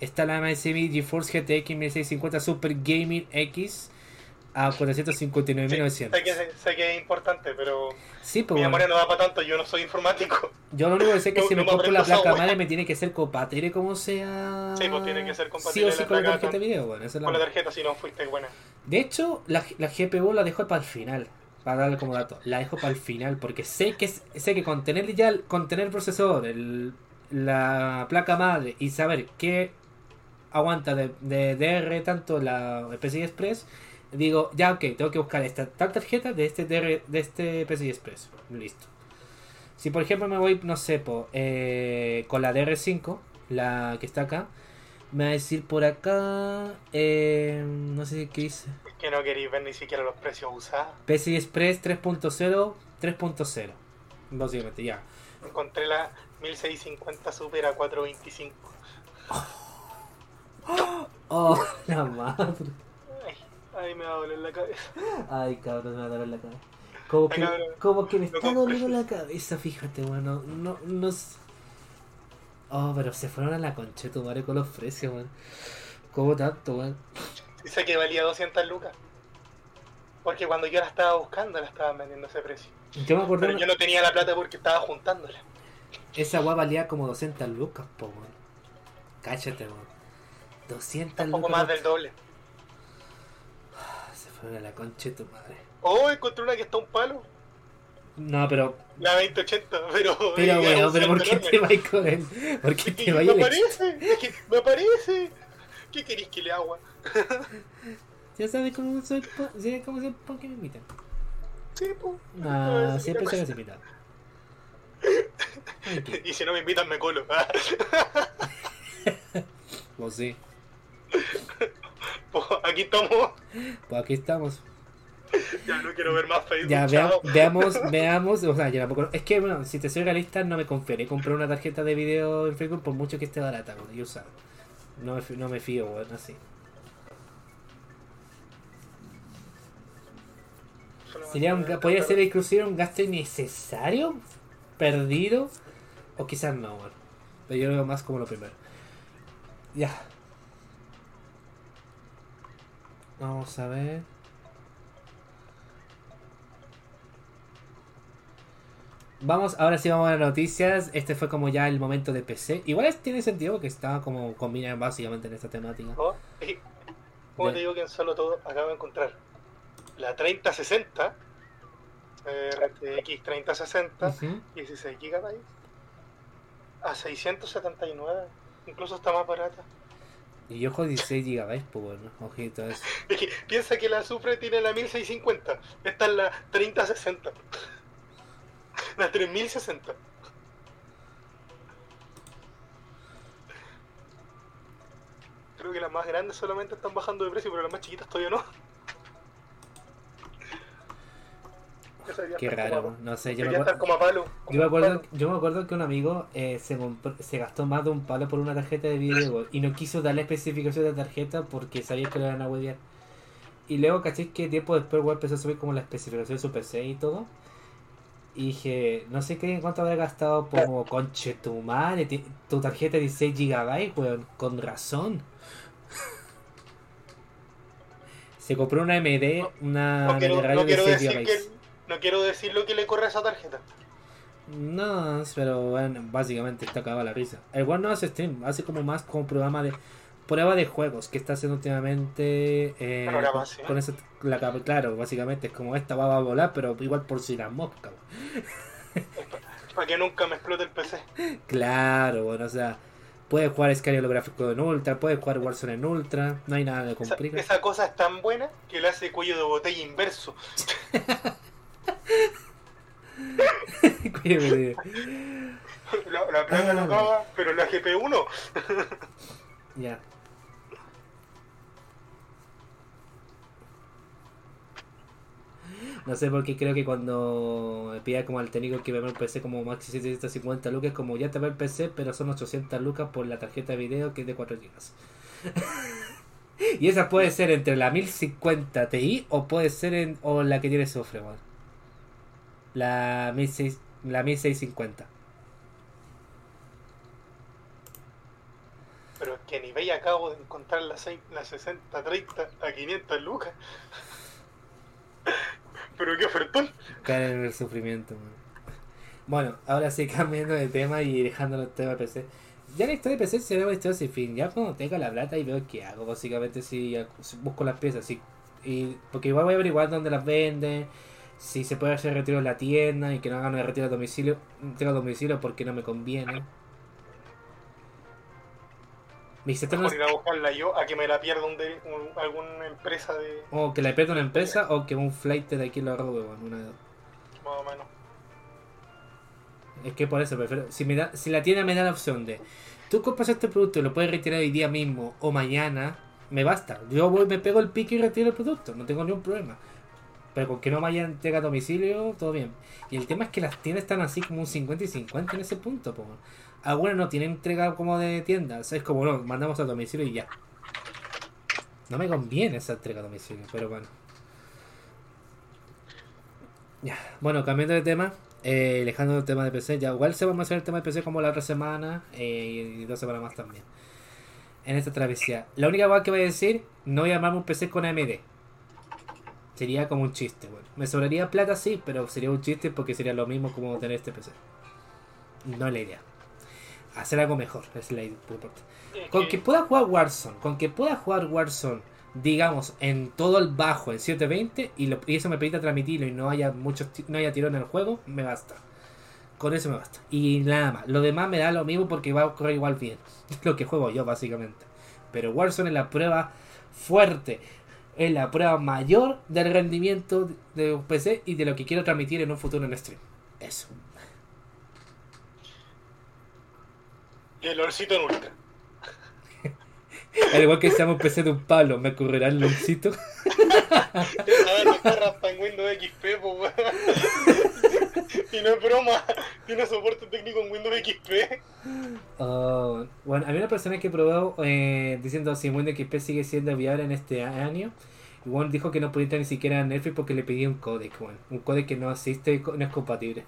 está la MSI GeForce GTX 1650 Super Gaming X a 459.900. sé, que, sé que es importante, pero Sí, pues mi bueno. memoria no da para tanto, yo no soy informático. Yo lo único que sé es que No- si no me compro la placa madre me tiene que ser compatible como sea. Sí, pues tiene que ser Sí compatible o sí la con la tarjeta de con- video, bueno, esa es la Con la tarjeta si no fuiste buena. De hecho, la, la GPU la dejo para el final. Para darle como dato. La dejo para el final. Porque sé que sé que con tener ya el, con tener el procesador, la placa madre y saber qué aguanta de, de DR tanto la PCI Express, digo, ya ok, tengo que buscar esta tal tarjeta de este DR, de este PCI Express. Listo. Si por ejemplo me voy, no sé, eh, con la DR5, la que está acá, Me va a decir por acá. Eh, no sé qué dice. Que no queréis ver ni siquiera los precios usados. PCI Express 3.0, 3.0. Básicamente, ya. Encontré la 1650 Super a 425. Oh, la madre. Ay, ay, me va a doler la cabeza. Ay, cabrón, me va a doler la cabeza. Como Ay, que, cabrón. como que me está doliendo la cabeza, fíjate, bueno. No, no. s- Oh, pero se fueron a la concha de tu madre con los precios, weón. ¿Cómo tanto, weón? Dice que valía 200 lucas. Porque cuando yo la estaba buscando, la estaban vendiendo a ese precio. Yo me acuerdo, Pero yo no tenía la plata porque estaba juntándola. esa weá valía como 200 lucas, po, weón. Cáchate, weón. 200 Un lucas. poco más del doble. Se fueron a la concha de tu madre. Oh, encontré una que está un palo. No, pero. La 2080, pero. Pero, un pero ¿por qué salto te enorme. vas con él? ¿Por qué Es te vas Me a ir? aparece, es que me aparece. ¿Qué queréis que le haga? Ya sabes cómo soy, po- ¿sabes cómo soy por qué me invitan. Sí, pues. No, siempre se los invitan. Y si no me invitan, me colo. Pues sí. Pues aquí estamos. Pues aquí estamos. Ya no quiero ver más Facebook. Ya, vea- veamos, veamos, o sea, yo tampoco, es que, bueno, si te soy realista, no me confiaré comprar una tarjeta de video en Facebook por mucho que esté barata, bueno, y usar. No me, no me fío, bueno, así. Sería un, podría ser inclusive un gasto innecesario, perdido, o quizás no, bueno. Pero yo lo veo más como lo primero. Ya. Vamos a ver. Vamos, ahora sí vamos a las noticias. Este fue como ya el momento de PC. Igual es- tiene sentido porque estaba como combinado básicamente en esta temática. Oh, y- Como te digo que en solo todo acabo de encontrar la 3060, eh, RTX 3060, Ujú. 16 GB a 679, incluso está más barata. Y ojo 16 GB, pues bueno, ojito eso. Es que piensa que la Supre tiene la 1650, esta es la 3060, la 3060. Creo que las más grandes solamente están bajando de precio, pero las más chiquitas todavía no. Qué raro, como- no sé, yo me, acuerdo, estar como a palo. como yo me acuerdo, palo. yo me acuerdo que un amigo eh, se, compró- se gastó más de un palo por una tarjeta de video y no quiso darle especificación de la tarjeta porque sabía que lo iban a huevear. Y luego caché que tiempo después weón, empezó a subir como la especificación de su PC y todo. Y dije, no sé qué cuánto habrá gastado como conche tu madre, tu tarjeta de 16 GB, weón, con razón. Se compró una MD, una No quiero, de no de quiero 6 decir GB. que, no quiero decir lo que le corre a esa tarjeta. No, pero bueno, básicamente está acabada la risa. El One no hace stream, hace como más como programa de prueba de juegos que está haciendo últimamente eh, con, ese, la, claro, básicamente es como esta va a volar, pero igual por si la mosca. Para que nunca me explote el PC. Claro, bueno, o sea, puedes jugar Sky holográfico en Ultra, puedes jugar Warzone en Ultra, no hay nada de Esa, complicado. esa cosa es tan buena que le hace cuello de botella inverso. La, la placa no Ah. acaba, pero la GPU no. Ya. No sé por qué creo que cuando pida como al técnico que me un PC como maxi 750 lucas, como ya te va el PC, pero son 800 lucas por la tarjeta de video que es de 4 GB. y esa puede ser entre la 1050 Ti o puede ser en, o la que tiene sofre. La 16 la 1650. Pero es que ni veis acabo de encontrar la, seis- la 60-30 a 500 lucas. Pero qué ofertón. caer en el sufrimiento. Bueno, ahora sí cambiando de tema y dejando el tema de PC. Ya la historia de PC será una historia sin fin. Ya cuando tenga la plata y veo qué hago, básicamente si, busco las piezas. Si, y, porque igual voy a averiguar dónde las venden, si se puede hacer retiro en la tienda y que no hagan el retiro a domicilio, tengo a domicilio porque no me conviene. Mejor sistemas- ir a buscarla yo a que me la pierda un de, un- alguna empresa de. o que la pierda una empresa o que un flight de aquí lo robe, bueno, una de dos. Más o menos. Es que por eso prefiero. Si, me da, si la tienda me da la opción de tú compras este producto y lo puedes retirar hoy día mismo o mañana, me basta. Yo voy, me pego el pique y retiro el producto, no tengo ningún problema. Pero con que no vaya entrega a domicilio, todo bien. Y el tema es que las tiendas están así como un 50 y 50 en ese punto. Po. Algunas no tienen entrega como de tiendas. Es como, no, mandamos a domicilio y ya. No me conviene esa entrega a domicilio, pero bueno. Ya, bueno, cambiando de tema, eh, dejando el tema de PC, ya igual se vamos a hacer el tema de PC como la otra semana eh, y dos semanas más también. En esta travesía. La única cosa que voy a decir, no armarme un PC con AMD. Sería como un chiste, bueno. Me sobraría plata, sí, pero sería un chiste porque sería lo mismo como tener este PC. No es la idea. Hacer algo mejor, es la idea. Con que pueda jugar Warzone, con que pueda jugar Warzone, digamos, en todo el bajo, en 720, y, lo, y eso me permita transmitirlo y no haya muchos no haya tirón en el juego, me basta. Con eso me basta. Y nada más. Lo demás me da lo mismo porque va a correr igual bien. Es lo que juego yo, básicamente. Pero Warzone es la prueba fuerte. Es la prueba mayor del rendimiento de un PC y de lo que quiero transmitir en un futuro en stream. Eso. Y el olorcito en ultra. Al igual que seamos PC de un palo, ¿me ocurrirá el loncito? Esa no está en Windows XP, po, weón. Y no es broma, tiene soporte técnico en Windows XP. Oh, bueno, había una persona que probó eh, diciendo si Windows XP sigue siendo viable en este año. Y bueno, dijo que no podía entrar ni siquiera a Netflix porque le pedía un código, bueno, un código que no asiste, no es compatible.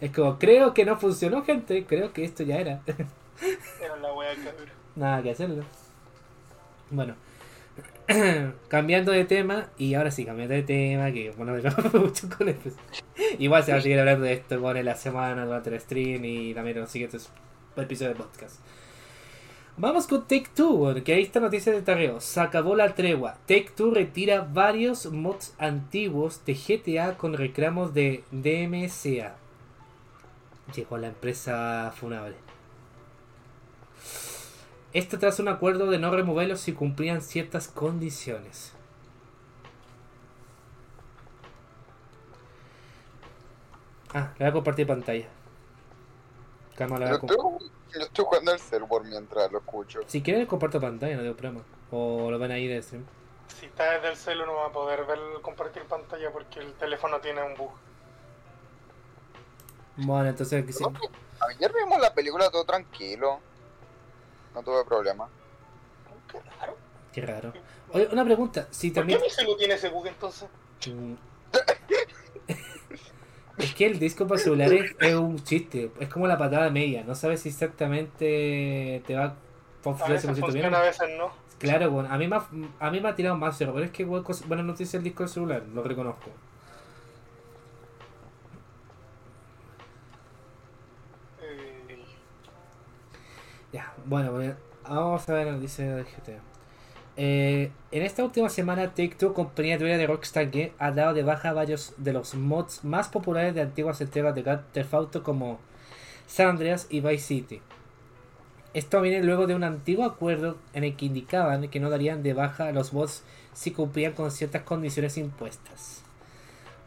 Es como, creo que no funcionó, gente, creo que esto ya era. Era la wea cabrón. Nada que hacerlo. Bueno, cambiando de tema, y ahora sí, cambiando de tema, que bueno, me mucho con esto. Igual se va a seguir hablando de esto con la semana durante el stream y también en los siguientes episodios de podcast. Vamos con Take Two, que ahí está noticia de tarreo. Se acabó la tregua. Take Two retira varios mods antiguos de GTA con reclamos de DMCA. Llegó la empresa funable. Esto tras un acuerdo de no removerlos si cumplían ciertas condiciones. Ah, le voy a compartir pantalla. Calma, la voy Yo a comp- estoy, yo estoy jugando el server mientras lo escucho. Si quieren, comparto pantalla, no tengo problema. O lo ven ahí de stream. Si está desde el celu no va a poder ver compartir pantalla porque el teléfono tiene un bug. Bueno, entonces que sí. Ayer vimos la película todo tranquilo. No tuve problema. Qué raro. Qué raro. Oye, una pregunta. Si ¿Por qué también. mi celu tiene ese bug entonces? Mm. Es que el disco para celulares es un chiste, es como la patada media, no sabes si exactamente te va a A funcionar veces 100% bien. a veces no. Claro, bueno, a mí me ha, a mí me ha tirado más cero, pero es que bueno, noticia el disco del celular, lo reconozco. Eh, Ya, bueno, bueno, vamos a ver del GTA. Eh, en esta última semana, Take-Two, compañía de Rockstar Game, ha dado de baja varios de los mods más populares de antiguas entregas de Grand Theft Auto como San Andreas y Vice City. Esto viene luego de un antiguo acuerdo en el que indicaban que no darían de baja a los mods si cumplían con ciertas condiciones impuestas.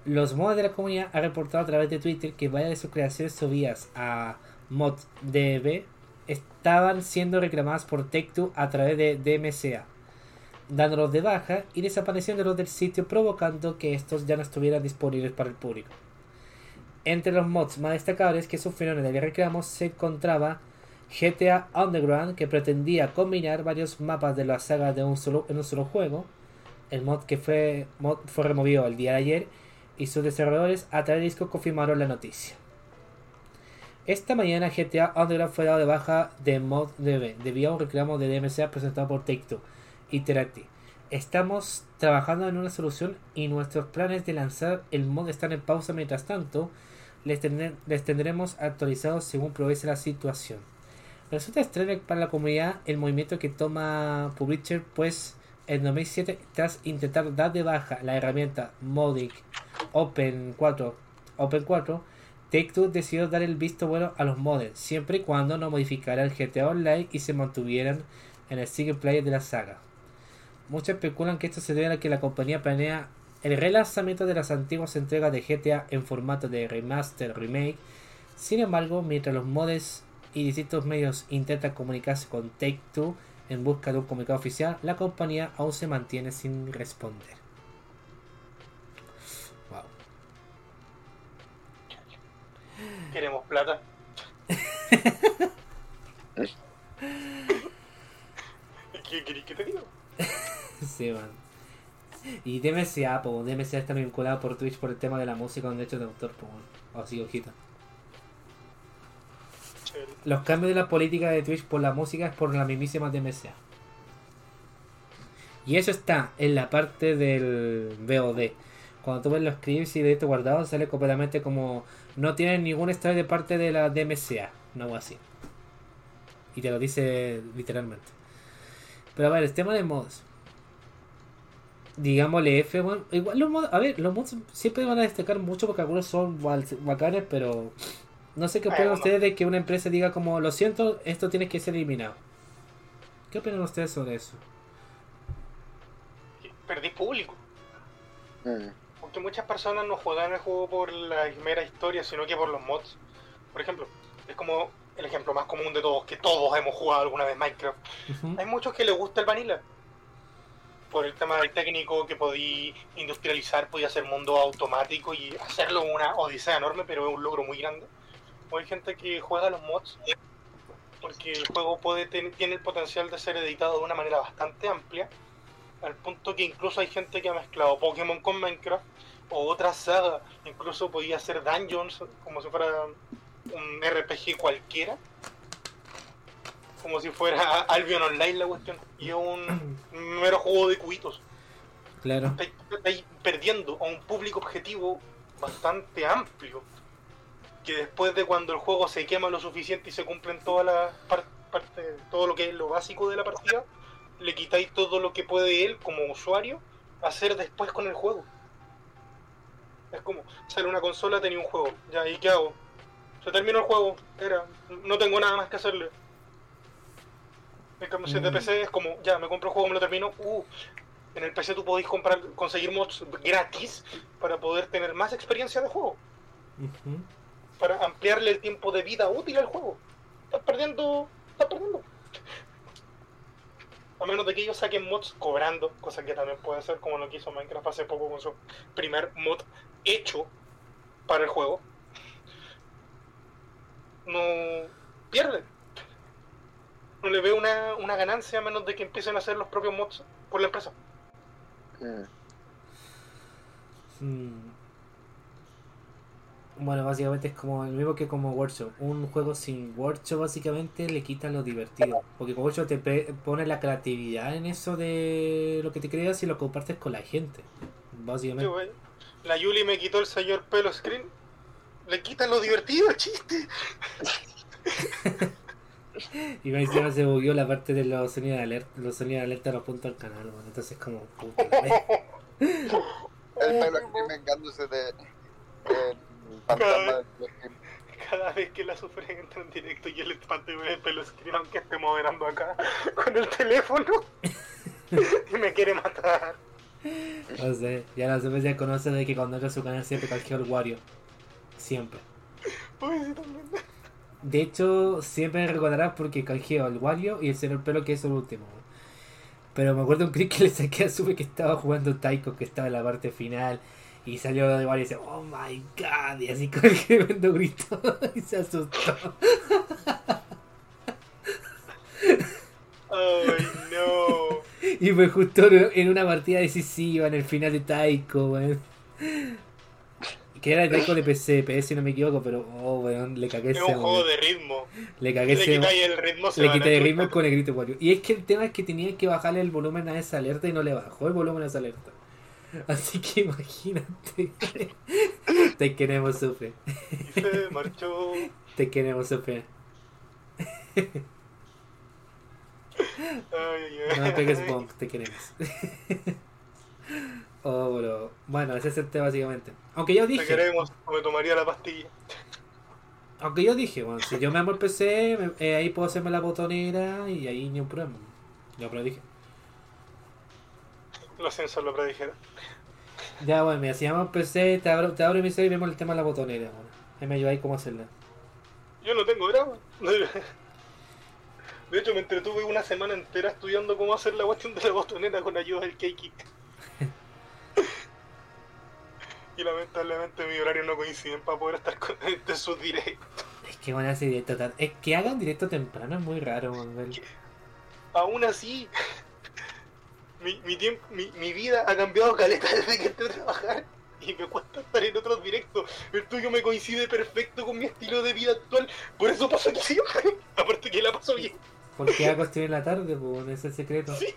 Los mods de la comunidad han reportado a través de Twitter que varias de sus creaciones subidas a ModDB estaban siendo reclamadas por Take-Two a través de DMCA, dándolos de baja y desapareciéndolos del sitio provocando que estos ya no estuvieran disponibles para el público. Entre los mods más destacables que sufrieron el reclamo se encontraba GTA Underground que pretendía combinar varios mapas de la saga de un solo, en un solo juego. El mod que fue, mod fue removido el día de ayer y sus desarrolladores a través de disco confirmaron la noticia. Esta mañana GTA Underground fue dado de baja de ModDB debido a un reclamo de DMCA presentado por Take-Two Interactive. Estamos trabajando en una solución y nuestros planes de lanzar el mod están en pausa mientras tanto. Les, les tendremos actualizados según progrese la situación. Resulta extraño para la comunidad el movimiento que toma Publisher, pues en 2007, tras intentar dar de baja la herramienta Modic Open 4, Open 4 Take-Two decidió dar el visto bueno a los mods, siempre y cuando no modificara el GTA Online y se mantuvieran en el single player de la saga. Muchos especulan que esto se debe a que la compañía planea el relanzamiento de las antiguas entregas de GTA en formato de remaster remake, Sin embargo, mientras los mods y distintos medios intentan comunicarse con Take Two en busca de un comunicado oficial, la compañía aún se mantiene sin responder. Queremos plata. ¿Qué querés que te diga? Sí, man. Y DMCA, po, DMCA está vinculado por Twitch por el tema de la música con derechos de autor, po. Así, ojito. Chévere. Los cambios de la política de Twitch por la música es por la mismísima DMCA. Y eso está en la parte del VOD. Cuando tú ves los clips y de esto guardado, sale completamente como no tiene ningún estado de parte de la DMCA, no algo así. Y te lo dice literalmente. Pero a ver, el tema de mods. Digámosle F, bueno, igual los mods, a ver, los mods siempre van a destacar mucho porque algunos son bacanes, pero no sé qué opinan ustedes de que una empresa diga como, lo siento, esto tiene que ser eliminado. ¿Qué opinan ustedes sobre eso? Perdí público. Mm. Porque muchas personas no juegan el juego por la mera historia, sino que por los mods. Por ejemplo, es como el ejemplo más común de todos, que todos hemos jugado alguna vez Minecraft. Hay muchos que les gusta el vanilla. Por el tema del técnico que podí industrializar, podía hacer mundo automático y hacerlo una odisea enorme, pero es un logro muy grande. O hay gente que juega los mods porque el juego puede ten- tiene el potencial de ser editado de una manera bastante amplia, al punto que incluso hay gente que ha mezclado Pokémon con Minecraft o otra saga, incluso podía hacer dungeons como si fuera un RPG cualquiera como si fuera Albion Online la cuestión. Y es un mero juego de cubitos. Claro. Estáis estáis perdiendo a un público objetivo bastante amplio. Que después de cuando el juego se quema lo suficiente y se cumplen todas las par- partes, todo lo que es lo básico de la partida, le quitáis todo lo que puede él como usuario hacer después con el juego. Es como, sale una consola, tenía un juego, ya, ¿y qué hago? Se terminó el juego, era, no tengo nada más que hacerle. En cambio, si es de Mm. PC es como, ya, me compro el juego, me lo termino, uh, en el PC tú podéis comprar, conseguir mods gratis para poder tener más experiencia de juego, para ampliarle el tiempo de vida útil al juego. Estás perdiendo, estás perdiendo. A menos de que ellos saquen mods cobrando, cosa que también puede ser como lo que hizo Minecraft hace poco con su primer mod hecho para el juego. No pierden. No le veo una, una ganancia a menos de que empiecen a hacer los propios mods por la empresa. Mm. Mm. Bueno, básicamente es como el mismo que como Workshop. Un juego sin Workshop básicamente le quita lo divertido. Porque con Workshop te pone la creatividad en eso de lo que te creas y lo compartes con la gente. Básicamente. La Yuli me quitó el señor pelo screen. Le quita lo divertido, el chiste. Y me encima se bugueó la parte de los sonidos de alerta. Los sonidos de alerta los punto al canal, bueno, entonces como puta. El pelo aquí vengándose de Cada vez que la sufre entra en directo y el espante ve el pelo screen aunque esté moderando acá con el teléfono. y me quiere matar. No sé, ya la supe ya conoce de que cuando entra a su canal siempre canjea el Wario. Siempre. También. De hecho, siempre me recordarás porque canjeo el Wario y el señor pelo que es el último. Pero me acuerdo un clip que le saqué a Sube que estaba jugando Taiko, que estaba en la parte final. Y salió de y dice, oh my god. Y así con el tremendo grito. y se asustó. Ay, no. Y fue justo en una partida decisiva en el final de Taiko, weón. Que era de Taiko de PC, PS si no me equivoco, pero oh weón, le cagué Es ese un juego weón. de ritmo. Le cagué le ese quitáis el ritmo, se Le quité el ritmo con el grito Wario. Y es que el tema es que tenía que bajarle el volumen a esa alerta y no le bajó el volumen a esa alerta. Así que imagínate. Te queremos, sufre. Y se marchó. Te queremos, ay, No me pegues bomb, te queremos. Oh, bro. Bueno, ese es el tema básicamente. Aunque yo Te dije, queremos, o me tomaría la pastilla. aunque yo dije, bueno, si yo me amo el PC, me- eh, ahí puedo hacerme la botonera y ahí ni un problema. Yo pero dije. Los censos lo predijeron. Ya, bueno, mira, si llamo el PC, te abro, te abro mi serie y vemos el tema de la botonera. Bueno. Ahí me ayudáis cómo hacerla. Yo no tengo drama. De hecho, me entretuve una semana entera estudiando cómo hacer la cuestión de la botonera con ayuda del Keiki. y lamentablemente mi horario no coincide para poder estar con de sus directos. Es que van a hacer directo tan- Es que hagan directo temprano es muy raro, Manuel. Aún así, mi, mi, tiempo, mi, mi vida ha cambiado caleta desde que entré a trabajar y me cuesta estar en otros directos. El tuyo me coincide perfecto con mi estilo de vida actual, por eso pasa aquí siempre. Aparte que la paso bien, Porque hago stream en la tarde, pues, es el secreto. Sí.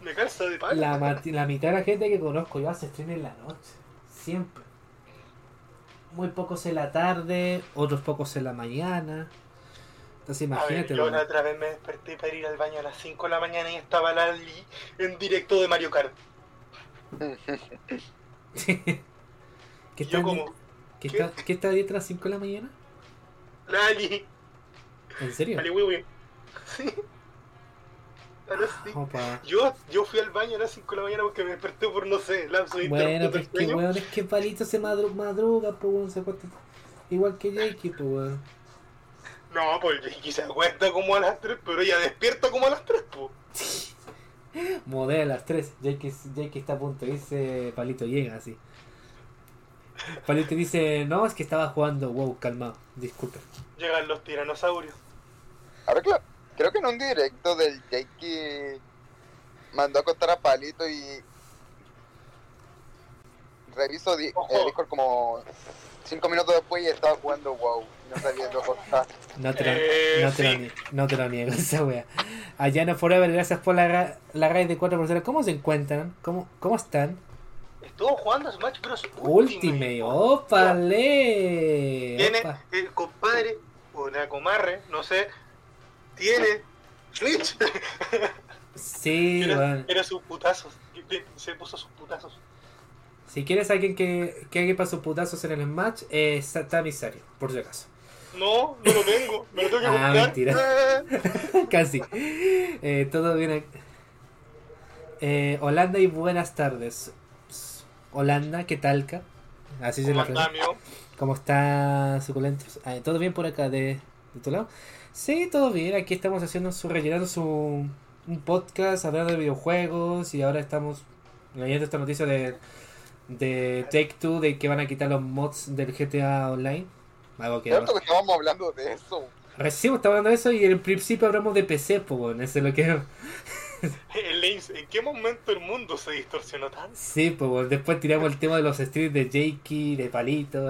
me calza de palo. La, la mitad de la gente que conozco yo hace stream en la noche. Siempre. Muy pocos en la tarde, otros pocos en la mañana. Entonces A ver, imagínate. yo la otra vez me desperté para ir al baño a las 5 de la mañana y estaba Lali en directo de Mario Kart. ¿Qué está, yo como, ¿qué ¿qué? está, ¿Qué está a las 5 de la mañana? Lali, ¿En serio? Lali Wiwi. Sí. Opa. Yo, yo fui al baño a las 5 de la mañana porque me desperté por, no sé, lapso de Bueno, pero es que weón, es que Palito se madru- madruga, pues weón, se acuesta igual que Jakey, pues weón. No, pues Jake se acuesta como a las 3, pero ella despierta como a las 3, pues. Modela a las 3. Jakey, Jakey está a punto de irse, Palito llega así. Palito dice, no, es que estaba jugando, wow, calmado, disculpe. Llegan los tiranosaurios. Ahora, claro, creo que en un directo del Jakey mandó a acostar a Palito y reviso di- Ojo. eh, Discord como cinco minutos después y estaba jugando WoW. No. No te lo, Eh, no te lo sí. nie- no te lo niego, esa wea. Allá no Forever, gracias por la, ra- la raid de 4 personas. ¿Cómo se encuentran? ¿Cómo, cómo están? Estuvo jugando Smash Bros. Ultimate, ópale. Tiene Opa. el compadre, o la comarre, no sé, tiene Switch. Sí, Era, era sus putazos. Se puso sus putazos. Si quieres alguien que, que haga para sus putazos en el Smash, eh, está Misario, por si acaso. No, no lo tengo. Me lo tengo que Ah, comprar. mentira. Casi. Eh, todo bien. aquí. Eh, Holanda y buenas tardes. Holanda, ¿qué tal? ca? Así se ¿Cómo la? ¿Cómo está suculentos? Ah, ¿Todo bien por acá de, de tu lado? Sí, todo bien. Aquí estamos haciendo su rellenando su un podcast hablando de videojuegos y ahora estamos leyendo esta noticia de de Take Two de que van a quitar los mods del GTA Online. Algo que estábamos hablando de eso. recién estaba hablando de eso y en el principio hablamos de PC, pues bueno, eso es lo que ¿En qué momento el mundo se distorsionó tanto? Sí, pues bueno, después tiramos el tema de los streams de Jakey, de Palito.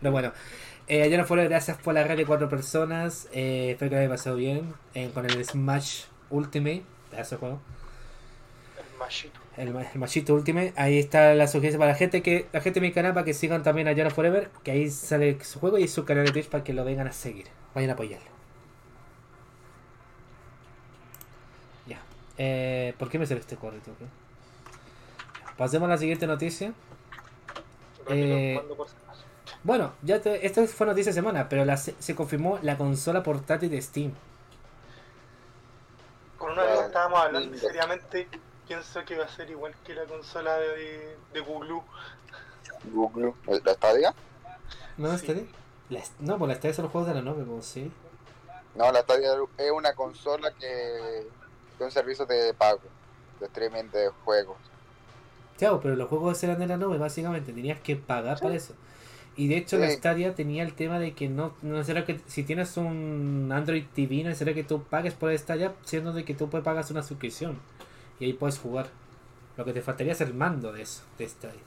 Pero bueno, eh, allá afuera, gracias por la red de cuatro personas. Eh, espero que haya pasado bien eh, con el Smash Ultimate, pedazo de juego. El. El, ma- el Machito Ultimate. Ahí está la sugerencia para la gente que la gente de mi canal para que sigan también a Yana Forever, que ahí sale su juego y su canal de Twitch para que lo vengan a seguir. Vayan a apoyarlo. Ya. Eh, ¿Por qué me sale este correo? Pasemos a la siguiente noticia. Eh. Bueno, ya te- esta fue noticia de semana, pero la, se, confirmó la consola portátil de Steam. Con una vez estábamos hablando seriamente pienso que va a ser igual que la consola de, de Google. Google. ¿La Stadia? ¿No, Sí. Stadia? La, no, pues la Stadia son los juegos de la nube, pues sí. No, la Stadia es una consola que es un servicio de pago, de streaming de juegos. Claro, pero los juegos eran de la nube, básicamente. Tenías que pagar para eso. Y de hecho, la Sí. Stadia tenía el tema de que no, no será que si tienes un Android TV, no será que tú pagues por Stadia, siendo de que tú puedes pagas una suscripción. Y ahí puedes jugar. Lo que te faltaría es el mando de eso, de Stadia.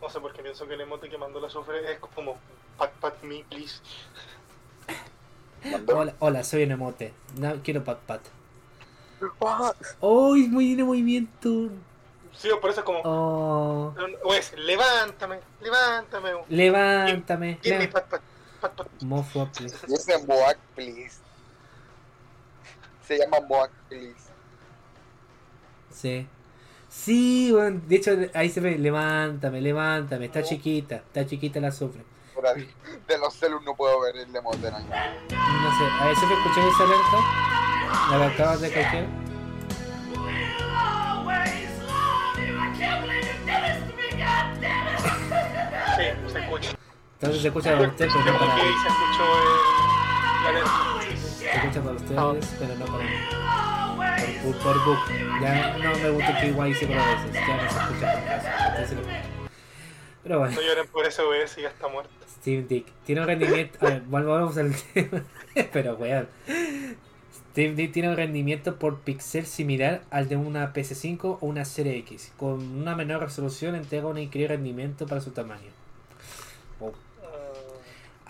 No sé por qué pienso que el emote que mandó la sufre es como pat pat me please. Hola, hola, soy un emote. No, quiero pat pat. ¡Uy, muy bien el movimiento! Sí, por eso es como, Oh, o es, levántame, levántame. levántame. Give me le- pat pat, pat pat. Mofo, please. Dice Moac, please. Se llama Moac, please. Sí. Sí, bueno, de hecho ahí se ve, levántame, levántame, está chiquita, está chiquita la sufre. Fuera de, de los celus no puedo ver el emote en No sé, a ver si te escuché esa alerta, la que acabas de coger. Sí, se escucha. Entonces se escucha para ustedes, pero para ahí se escuchó el, la alerta. Escucha para ustedes, pero no para mí. Por, por, por book. Ya no me gusta que igual hice por a veces. Ya no se escucha por casa. Entonces lo- Pero bueno. No lloren por ese OBS y ya está muerto. Steam Deck tiene un rendimiento. A ver, volvamos al tema. Pero weón. Steam Deck tiene un rendimiento por pixel similar al de una PS5 o una Serie X. Con una menor resolución entrega un increíble rendimiento para su tamaño.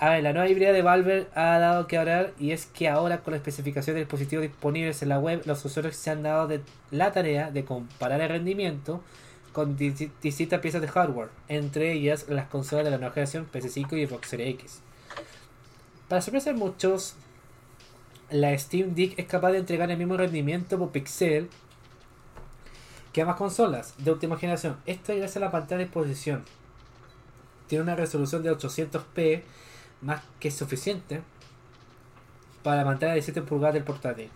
A ver, la nueva híbrida de Valve ha dado que hablar y es que ahora con la especificación de dispositivos disponibles en la web, los usuarios se han dado la tarea de comparar el rendimiento con di- distintas piezas de hardware, entre ellas las consolas de la nueva generación PS5 y Xbox Series X. Para sorpresa de muchos, la Steam Deck es capaz de entregar el mismo rendimiento por pixel que ambas consolas de última generación. Esto gracias a la pantalla de disposición. Tiene una resolución de 800p más que suficiente para la pantalla de 7 pulgadas del portátil.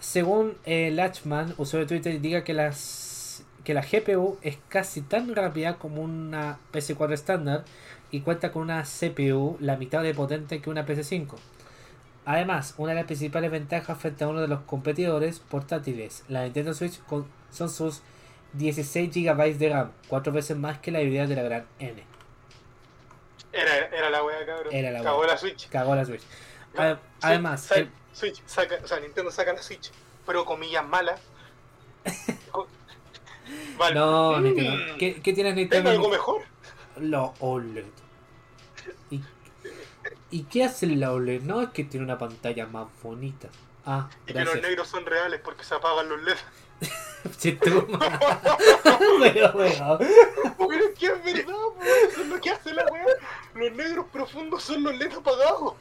Según eh, Latchman, usuario de Twitter, indica que que la GPU es casi tan rápida como una PS4 estándar y cuenta con una CPU la mitad de potente que una PS5. Además, una de las principales ventajas frente a uno de los competidores portátiles, la Nintendo Switch, con- son sus 16 GB de RAM, cuatro veces más que la habilidad de la gran N. Era, era la wea, cabrón. Era la Cagó wea. la Switch. Cagó la Switch. Además, el- Switch saca, o sea, Nintendo saca la Switch, pero comillas malas. Vale. no, Mm, Nintendo. ¿Qué, qué tienes ¿Tengo Nintendo? algo mejor? La OLED. ¿Y, ¿Y qué hace la OLED? No, es que tiene una pantalla más bonita. Ah, Y que los gracias. negros son reales porque se apagan los LEDs. Sí, tú. Pero, weón. Pero es que es verdad, po, eso es lo que hace la wea. Los negros profundos son los LEDs apagados.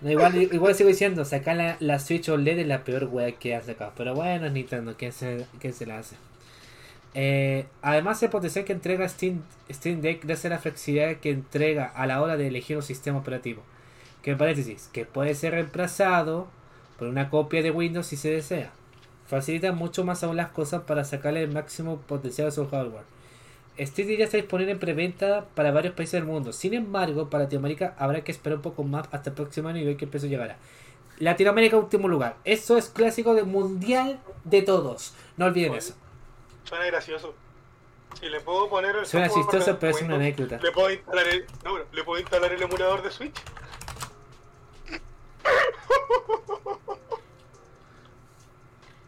No, igual, igual sigo diciendo, sacar la, la Switch OLED es la peor wea que hace acá. Pero bueno, Nintendo, ¿quién se, quién se la hace? Eh, además, el potencial que entrega Steam, Steam Deck gracias a la flexibilidad que entrega a la hora de elegir un sistema operativo. Que en paréntesis, que puede ser reemplazado por una copia de Windows si se desea. Facilita mucho más aún las cosas para sacarle el máximo potencial a su hardware. Steam ya está disponible en preventa para varios países del mundo. Sin embargo, para Latinoamérica habrá que esperar un poco más hasta el próximo año y ver qué precio llegará. Latinoamérica último lugar. Eso es clásico de mundial de todos. No olviden eso. Suena gracioso. Si le puedo poner el Suena chistoso, pero es una anécdota. Le puedo instalar el, no, le puedo instalar el emulador de Switch.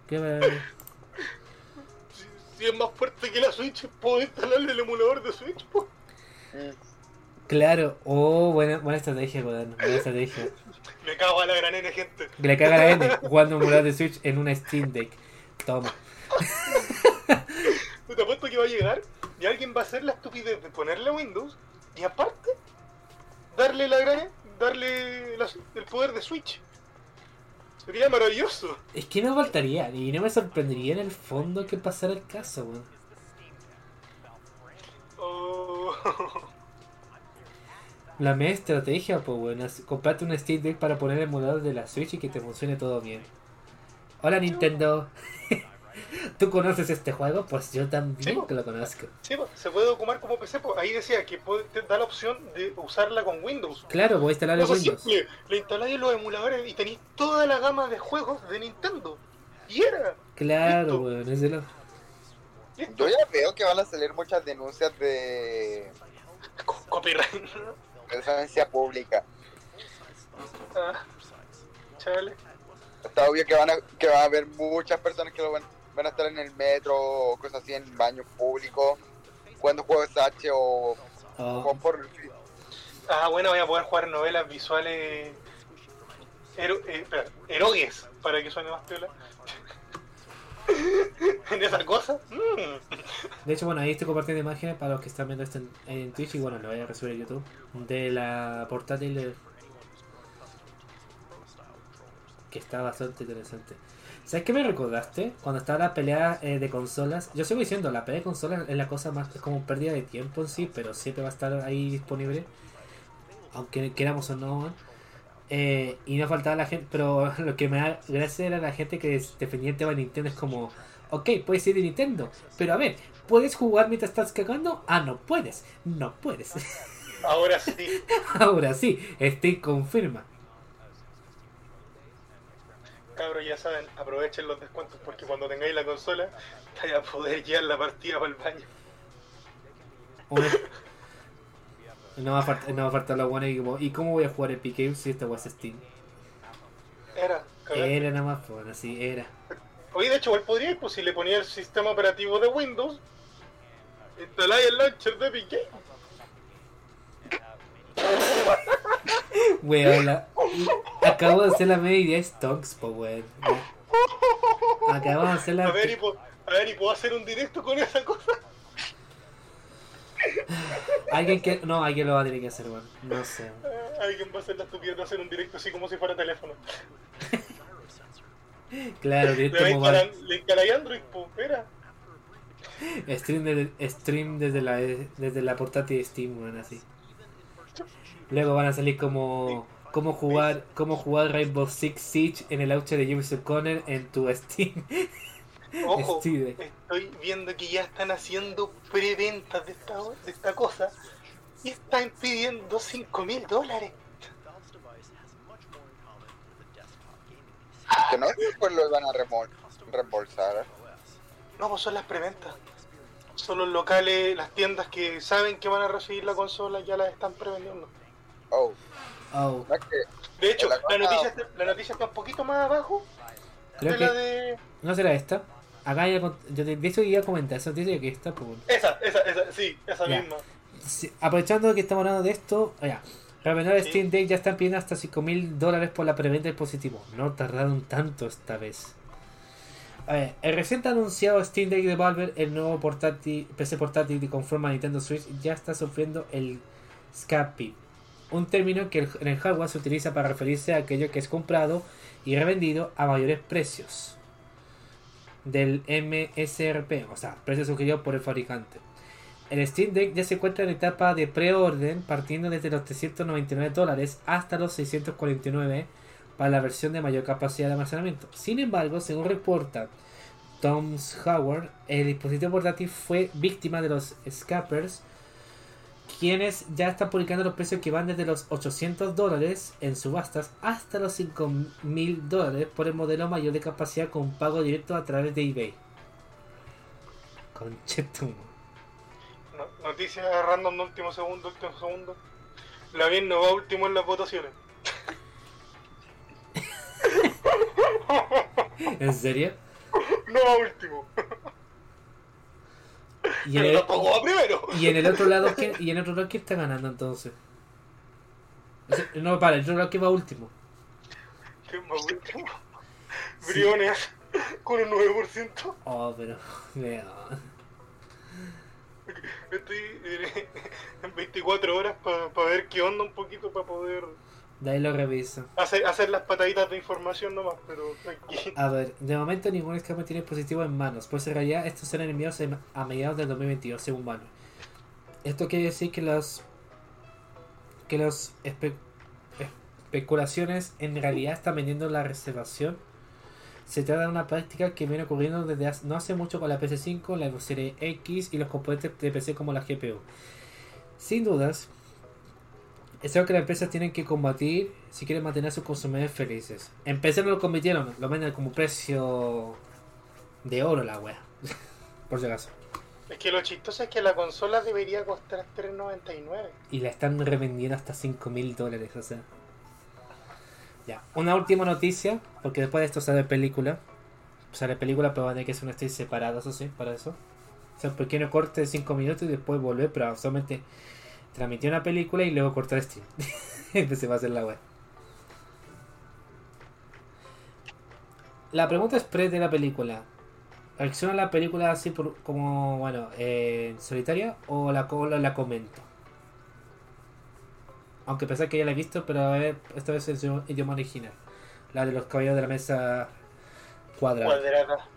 ¿Qué va- Si, si es más fuerte que la Switch, puedo instalarle el emulador de Switch. po. Claro. Oh, buena, buena estrategia, weón. Buena estrategia. Me cago a la gran N, gente. Le caga la N jugando un emulador de Switch en una Steam Deck. Toma. Te apuesto que va a llegar y alguien va a hacer la estupidez de ponerle Windows y aparte darle la gran darle la- el poder de Switch. Sería maravilloso. Es que no faltaría. Y no me sorprendería en el fondo que pasara el caso, weón. Oh. La media estrategia, pues bueno, es comprarte un Steam Deck para poner el emulador de la Switch y que te funcione todo bien. Hola Nintendo. ¿Tú conoces este juego? Pues yo también Sí, que lo conozco. Sí, se puede ocupar como PC. Ahí decía que puede- te da la opción de usarla con Windows. Claro, voy a instalar Windows. simple, le instaláis los emuladores y tenéis toda la gama de juegos de Nintendo. Y era. Claro, Listo. weón, es de lo... Yo ya veo que van a salir muchas denuncias de Co- Copyright. presencia pública. ah, chale. Está obvio que van a, que va a haber muchas personas que lo van, van a estar en el metro o cosas así en baños públicos, jugando juegos H o, Oh, o por Ah, bueno, voy a poder jugar novelas visuales. Ero, eh, espera, erogues, para que suene más piola. en esa cosa. mm. De hecho, bueno, ahí estoy compartiendo imágenes para los que están viendo esto en, en Twitch y bueno, lo voy a resubir a YouTube. De la portátil eh, que está bastante interesante. ¿Sabes qué me recordaste? Cuando estaba la pelea eh, de consolas. Yo sigo diciendo, la pelea de consolas es la cosa más. Es como pérdida de tiempo en sí, pero siempre va a estar ahí disponible. Aunque queramos o no. Eh, y no faltaba la gente. Pero lo que me da gracia era la gente que defendía el tema de Nintendo. Es como, ok, puede ser de Nintendo. Pero a ver, ¿Puedes jugar mientras estás cagando? Ah, no puedes. No puedes. Ahora sí. Ahora sí, Steam confirma. Cabros, ya saben, aprovechen los descuentos porque cuando tengáis la consola, vais a poder guiar la partida para el baño. No va a faltar, no va a faltar la buena y como, ¿y cómo voy a jugar Epic Games si esta weá es Steam? Era, cagaste. Era nada más, pues bueno, sí, era. Oye, de hecho, igual podríais, pues si le ponía el sistema operativo de Windows, instaláis el launcher de Epic Games. Weón, la- acabo de hacer la media idea Stonks, po weón. Acabamos de hacer la. A ver, y, po- a ver, ¿y puedo hacer un directo con esa cosa? Alguien que. No, alguien lo va a tener que hacer, weón. No sé. Alguien va a hacer la estupidez de hacer un directo así como si fuera teléfono. Claro, Le, directo mobile. instalar- le instaláis Android, pues, mira. Stream, de- stream desde la desde la portátil de Steam, weón, así. Luego van a salir como. Cómo jugar, cómo jugar Rainbow Six Siege en el launcher de James O'Connor en tu Steam. Ojo, Steve. estoy viendo que ya están haciendo preventas de esta, de esta cosa y están pidiendo 5 mil dólares. Que no después lo van a remol- reembolsar. No, pues son las preventas. Son los locales, las tiendas que saben que van a recibir la consola ya las están prevendiendo. Oh, Oh, De hecho, La noticia, está, la noticia está un poquito más abajo creo de la que. de... ¿No será esta? Acá ya. Yo te- de hecho iba a comentar esa noticia que está, pues. bueno. Esa, esa, esa, sí, esa Ya. misma. Sí, aprovechando que estamos hablando de esto, ya. Revendedores Sí. Steam Deck ya están pidiendo hasta 5 mil dólares por la preventa del dispositivo. No tardaron tanto esta vez. A ver, el reciente anunciado Steam Deck de Valve, el nuevo portátil, PC portátil que conforma Nintendo Switch, ya está sufriendo el scalping. Un término que en el hardware se utiliza para referirse a aquello que es comprado y revendido a mayores precios del MSRP, o sea, precio sugerido por el fabricante. El Steam Deck ya se encuentra en etapa de preorden, partiendo desde los 399 dólares hasta los 649 para la versión de mayor capacidad de almacenamiento. Sin embargo, según reporta Tom Howard, el dispositivo portátil fue víctima de los scalpers, quienes ya están publicando los precios que van desde los 800 dólares en subastas hasta los 5000 dólares por el modelo mayor de capacidad con pago directo a través de eBay. Conchetum. No- noticia random de último segundo, último segundo. La bien no va último en las votaciones. ¿En serio? No va último. Y en, el, va primero. y en el otro lado, ¿quién, y en el otro lado, ¿quién está ganando entonces? No, para, el otro lado, ¿quién va último? ¿Quién va último? Briones con un 9%. Oh, pero. weón. Estoy eh, en 24 horas para ver qué onda un poquito para poder De ahí lo reviso. hacer, hacer las pataditas de información nomás, pero tranquilo. A ver, de momento ningún escape tiene dispositivo en manos, pues en realidad estos serán enviados en- a mediados del 2022, según Valve. Esto quiere decir que los que los espe- especulaciones en realidad están vendiendo la reservación. Se trata de una práctica que viene ocurriendo desde hace- no hace mucho con la PC5, la serie X y los componentes de PC como la GPU. Sin dudas, es algo que las empresas tienen que combatir si quieren mantener a sus consumidores felices. En PC no lo convirtieron, lo venden como precio de oro la wea. Por si acaso. Es que lo chistoso es que la consola debería costar 3.99. Y la están revendiendo hasta 5 mil dólares, o sea. Ya, una última noticia, porque después de esto sale película. Sale película, pero va a tener que ser un stream separado, eso sí, para eso. O sea, un pequeño corte de 5 minutos y después volver, pero solamente transmitir una película y luego cortar stream. Entonces a ser la web. La pregunta es pre de la película. ¿Reacciona a la película así por, como, bueno, eh, solitaria o la, la, la comento? Aunque pensé que ya la he visto, pero a ver, esta vez en su idioma original. La de los caballeros de la mesa cuadrada. Cuadrada.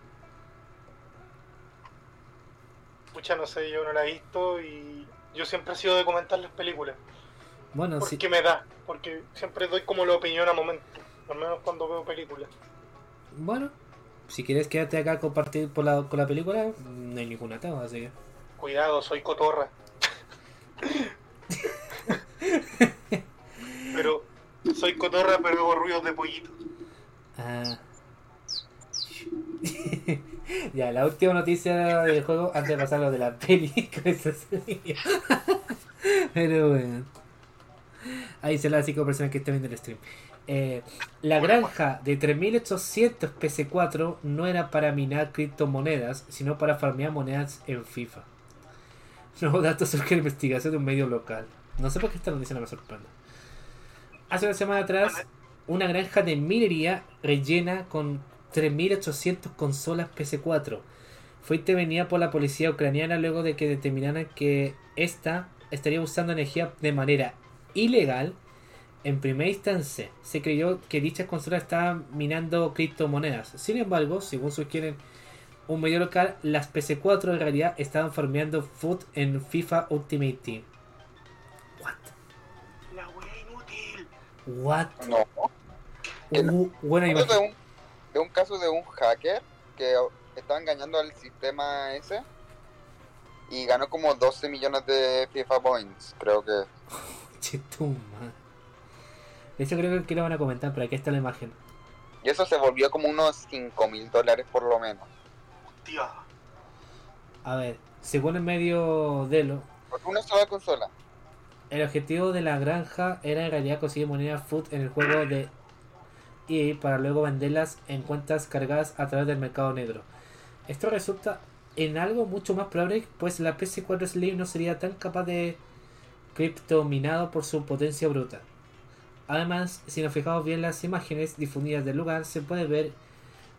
Pucha, no sé, yo no la he visto y yo siempre he sido de comentar las películas. Bueno, Porque sí. me da, porque siempre doy como la opinión a momento, al menos cuando veo películas. Bueno, si quieres quedarte acá a compartir por la, con la película, no hay ningún atado, así que. Cuidado, soy cotorra. pero soy cotorra, pero hago ruidos de pollito. Ah. ya, la última noticia del juego antes de pasar lo de la peli. con. Pero bueno. Ahí se las cinco personas que están viendo el stream. Eh, la granja de 3800 PC4 no era para minar criptomonedas, sino para farmear monedas en FIFA. Nuevos datos sobre la investigación de un medio local. No sé por qué esta noticia no me sorprende. Hace una semana atrás, una granja de minería rellena con 3.800 consolas PC4 fue intervenida por la policía ucraniana luego de que determinaran que esta estaría usando energía de manera ilegal. En primera instancia, se creyó que dichas consolas estaban minando criptomonedas. Sin embargo, según sugieren un medio local, las PC4 en realidad estaban farmeando food en FIFA Ultimate Team. What? La wea inútil. What? No. Uh, buena Hablo de un, de caso de un hacker que estaba engañando al sistema ese y ganó como 12 millones de FIFA Points, creo que. Che, tu madre. De hecho, creo que lo van a comentar, pero aquí está la imagen. Y eso se volvió como unos 5 mil dólares por lo menos. Tío. A ver, según el medio Delo, Por una sola consola. el objetivo de la granja era en realidad conseguir monedas food en el juego de EA para luego venderlas en cuentas cargadas a través del mercado negro. Esto resulta en algo mucho más probable, pues la PS4 Slim no sería tan capaz de criptominado por su potencia bruta. Además, si nos fijamos bien las imágenes difundidas del lugar, se puede ver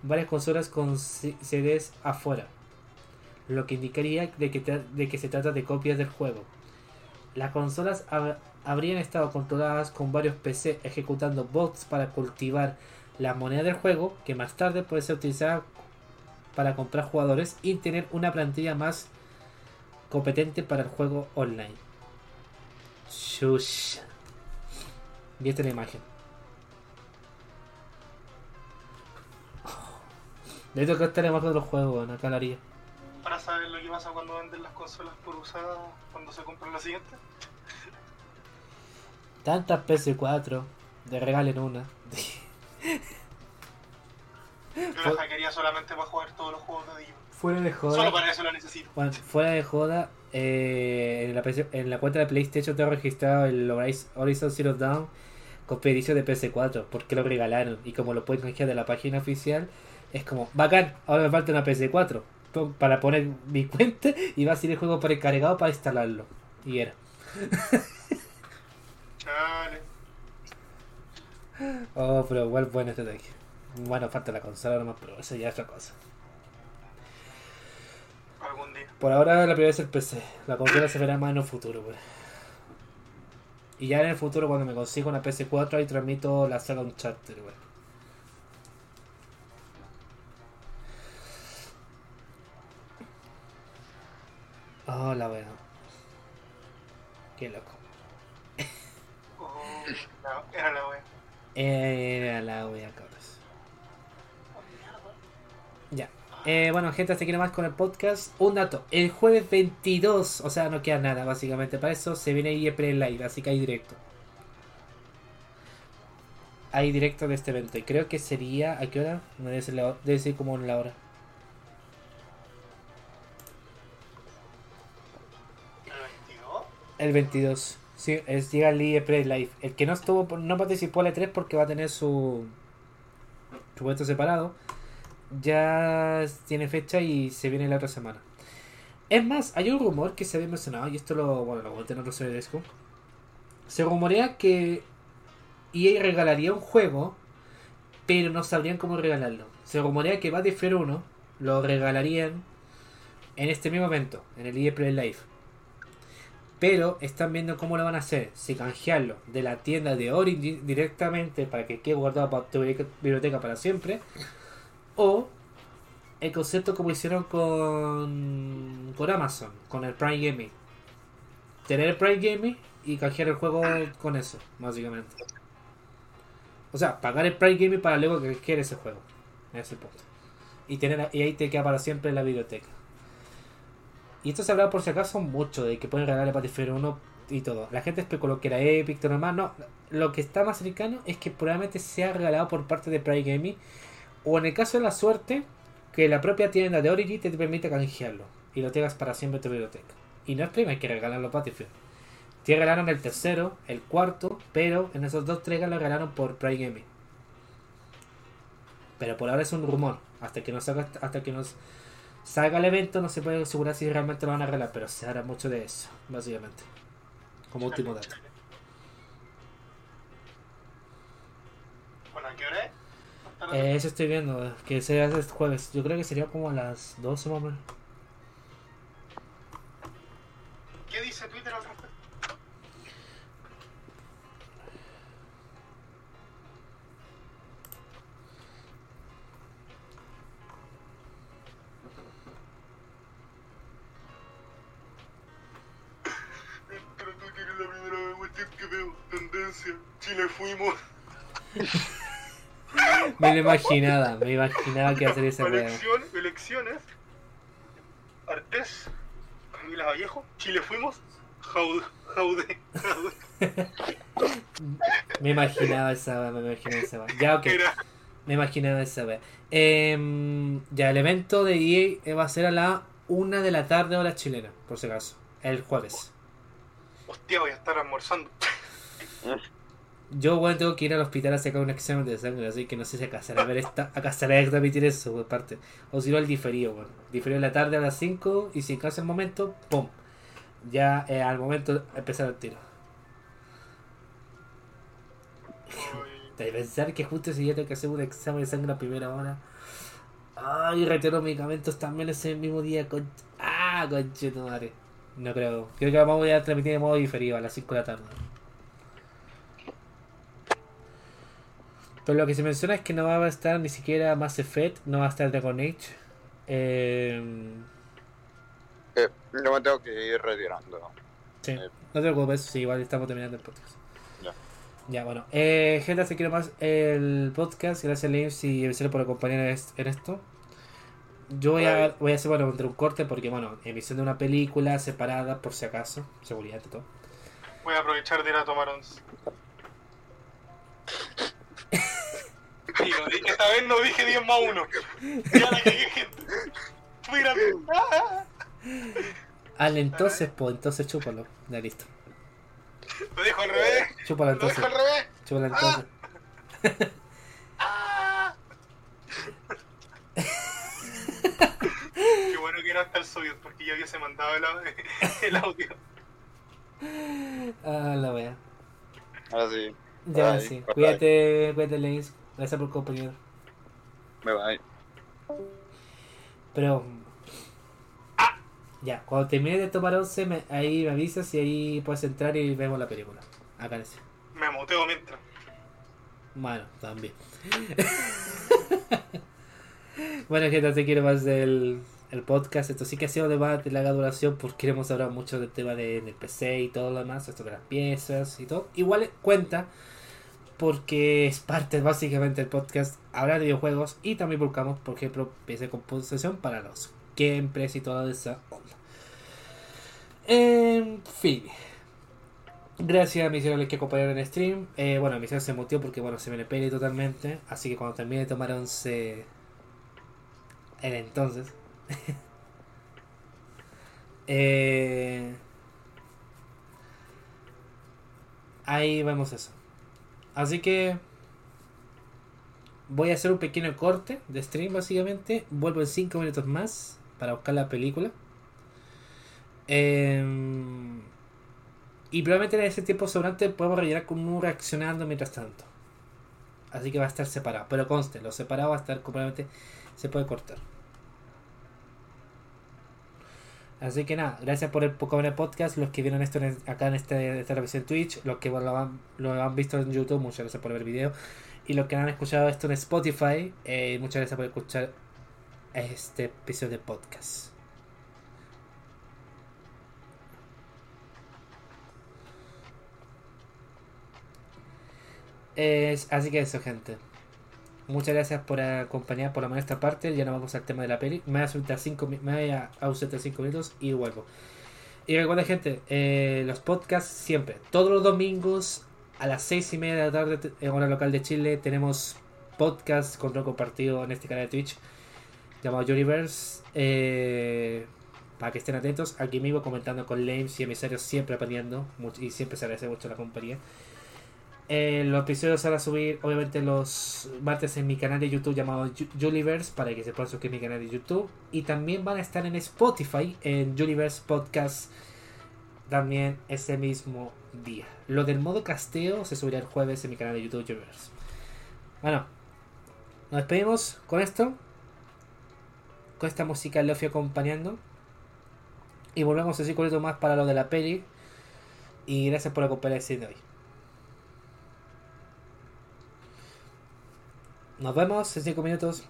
varias consolas con CDs afuera, lo que indicaría de que, se trata de copias del juego. Las consolas habrían estado controladas con varios PC ejecutando bots para cultivar la moneda del juego, que más tarde puede ser utilizada para comprar jugadores y tener una plantilla más competente para el juego online. Shush. Y esta es la imagen. De hecho, acá está la imagen de los juegos, acá la haría. Para saber lo que pasa cuando venden las consolas por usadas, cuando se compran la siguiente. Tantas PS4, de regalen una. Yo la hackearía solamente para jugar todos los juegos de Digimon. Fuera de Solo joda. para eso la necesito. Bueno, fuera de joda, eh, en, la PC en la cuenta de PlayStation tengo registrado el Horizon Horizon Zero Dawn con edición de PS4 porque lo regalaron y como lo pueden canjear de la página oficial es como bacán, ahora me falta una PS4 po- para poner mi cuenta y va a ser el juego precargado para instalarlo y era Chale. oh pero igual bueno este ataque bueno falta la consola nomás pero eso ya es otra cosa Algún día. Por ahora la prioridad es el PC. La consola se verá más en un futuro, pues. Y ya en el futuro cuando me consiga una PS4 ahí transmito la saga Uncharted, güey. Oh, la wea. Qué loco. La- era la wea. Era la wea, cabros. Ya. Eh, bueno, gente, hasta aquí nomás con el podcast. Un dato. El jueves 22, o sea, no queda nada, básicamente. Para eso se viene IE Play Live, así que hay directo. Hay directo de este evento. Y creo que sería. ¿A qué hora? No debe ser, la- debe ser como en la hora. ¿El 22? El 22. Sí, es, llega el IE Play Live. El que no estuvo, no participó en la 3 porque va a tener su. Su puesto separado. Ya tiene fecha y se viene la otra semana. Es más, hay un rumor que se había mencionado, y esto lo, bueno, lo comenté en otro de. Se rumorea que EA regalaría un juego, pero no sabrían cómo regalarlo. Se rumorea que Battlefield 1 lo regalarían en este mismo evento, en el EA Play Live. Pero están viendo cómo lo van a hacer. Si canjearlo de la tienda de Origin directamente para que quede guardado para tu biblioteca para siempre. O el concepto como hicieron con, con Amazon, con el Prime Gaming. Tener el Prime Gaming y canjear el juego con eso, básicamente. O sea, pagar el Prime Gaming para luego canjear ese juego. Ese es el punto. y, tener, y ahí te queda para siempre en la biblioteca. Y esto se hablaba por si acaso mucho de que pueden regalarle Battlefield 1 y todo. La gente especuló que era Epic, todo. No, lo que está más cercano es que probablemente sea regalado por parte de Pride Gaming. O en el caso de la suerte, que la propia tienda de Origin te permite canjearlo. Y lo tengas para siempre en tu biblioteca. Y no es prima, hay que regalar los Battlefield. Te regalaron el tercero, el cuarto, pero en esos dos entregas lo regalaron por Pride Gaming. Pero por ahora es un rumor. Hasta que nos salga, hasta que nos salga el evento no se puede asegurar si realmente lo van a regalar, pero se hará mucho de eso, básicamente. Como último dato. Bueno, ¿a qué hora es? Eh, eso estoy viendo, que será el jueves. Yo creo que sería como a las 12 más o menos. ¿Qué dice Twitter al Chile fuimos. Me lo imaginaba, me imaginaba que iba a ser esa. Elección, elecciones. Artés. Camila Vallejo. Chile fuimos. Jaude. Jaude. Jaude. Me imaginaba esa me imaginaba esa weá. Ya, ok. Era. Me imaginaba esa weá. Em, ya, el evento de EA va a ser a la 1 de la tarde hora chilena, por si acaso. El jueves. Hostia, voy a estar almorzando. Yo, bueno, tengo que ir al hospital a sacar un examen de sangre, así que no sé si será ver esta, acá será transmitir eso, por parte. O si no, el diferido, bueno. Diferido en la tarde a las 5 y si en caso el momento, ¡pum! Ya eh, al momento empezar el tiro. De pensar que justo ese día tengo que hacer un examen de sangre a primera hora. Ay, retiro medicamentos también ese mismo día. Con... Ah, concheto madre. No creo. Creo que vamos a transmitir de modo diferido a las 5 de la tarde. Pero lo que se menciona es que no va a estar ni siquiera Mass Effect, no va a estar Dragon Age. Eh, Eh, yo me tengo que ir retirando. sí, Eh. no te preocupes, sí, igual estamos terminando el podcast. Ya. Ya, bueno. Eh, gente, se quiere más el podcast. Gracias, Lims y Vicente por acompañar en est- en esto. Yo voy a, voy a hacer, bueno, entre un corte porque, bueno, emisión de una película separada por si acaso, seguridad y todo. Voy a aprovechar de ir a tomar once. Esta vez no dije 10 más 1. Ya la cagué, gente. Mira, ah, Ah, entonces, pues, entonces chúpalo. Ya listo. lo dejo al revés. Chúpalo Lo entonces. dejo al revés. Chúpalo entonces. Ah. Qué bueno que no está el soviet porque ya hubiese mandado el, el audio. Ah, la wea. Ahora sí, Ya, Ay, sí. bye. Cuídate, cuídate, Lenis. Gracias por compañero. me va. Pero. ¡Ah! Ya, cuando termine de tomar once, me- ahí me avisas y ahí puedes entrar y vemos la película. Acá en ese. Me muteo mientras. Bueno, también. bueno, gente, te quiero más del el podcast. Esto sí que ha sido de más de larga duración porque hemos hablado mucho del tema de, del PC y todo lo demás, esto de las piezas y todo. Igual cuenta porque es parte básicamente del podcast hablar de videojuegos y también buscamos, por ejemplo, piezas de composición para los gameplays y toda esa onda. En fin. Gracias a mis señores que acompañaron en stream. Eh, bueno, mi se mutió porque bueno, se me le pele totalmente. Así que cuando termine de tomar once. En entonces. eh, ahí vemos eso. Así que. Voy a hacer un pequeño corte de stream básicamente. Vuelvo en 5 minutos más para buscar la película. Em, y probablemente en ese tiempo sobrante podemos rellenar un reaccionando mientras tanto. Así que va a estar separado. Pero conste, lo separado va a estar completamente. Se puede cortar. Así que nada, gracias por el Pokémon Podcast. Los que vieron esto en- acá en este, esta revisión Twitch. Los que lo han, han visto en YouTube, muchas gracias por ver el video. Y los que han escuchado esto en Spotify, eh, muchas gracias por escuchar este episodio de podcast. Es, así que eso, gente. Muchas gracias por acompañar por la mayor esta parte. Ya no vamos al tema de la peli. Me voy a ausentar 5 me voy a ausentar cinco minutos y vuelvo. Y recuerda, gente, eh, los podcasts siempre, todos los domingos a las 6 y media de la tarde en hora local de Chile, tenemos podcast con otro compartido en este canal de Twitch llamado Universe. Eh, para que estén atentos, aquí mismo comentando con Lames y emisarios, siempre aprendiendo y siempre se agradece mucho la compañía. Los episodios van a subir, obviamente, los martes en mi canal de YouTube llamado Juliverse, para que se puedan suscribir a mi canal de YouTube. Y también van a estar en Spotify, en Universe Podcast, también ese mismo día. Lo del modo casteo se subirá el jueves en mi canal de YouTube Juliverse. Bueno, nos despedimos con esto. Con esta música Lofi acompañando. Y volvemos a decir con más para lo de la peli. Y gracias por acompañarme de hoy. Nos vemos en 5 minutos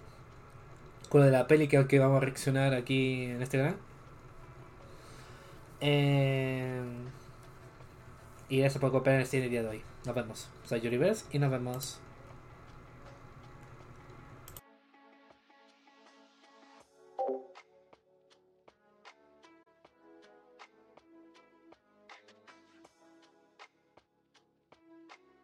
con lo de la peli que, vamos a reaccionar aquí en este canal. Eh, y gracias por acompañarme en el día de hoy. Nos vemos. Soy Yuri y nos vemos.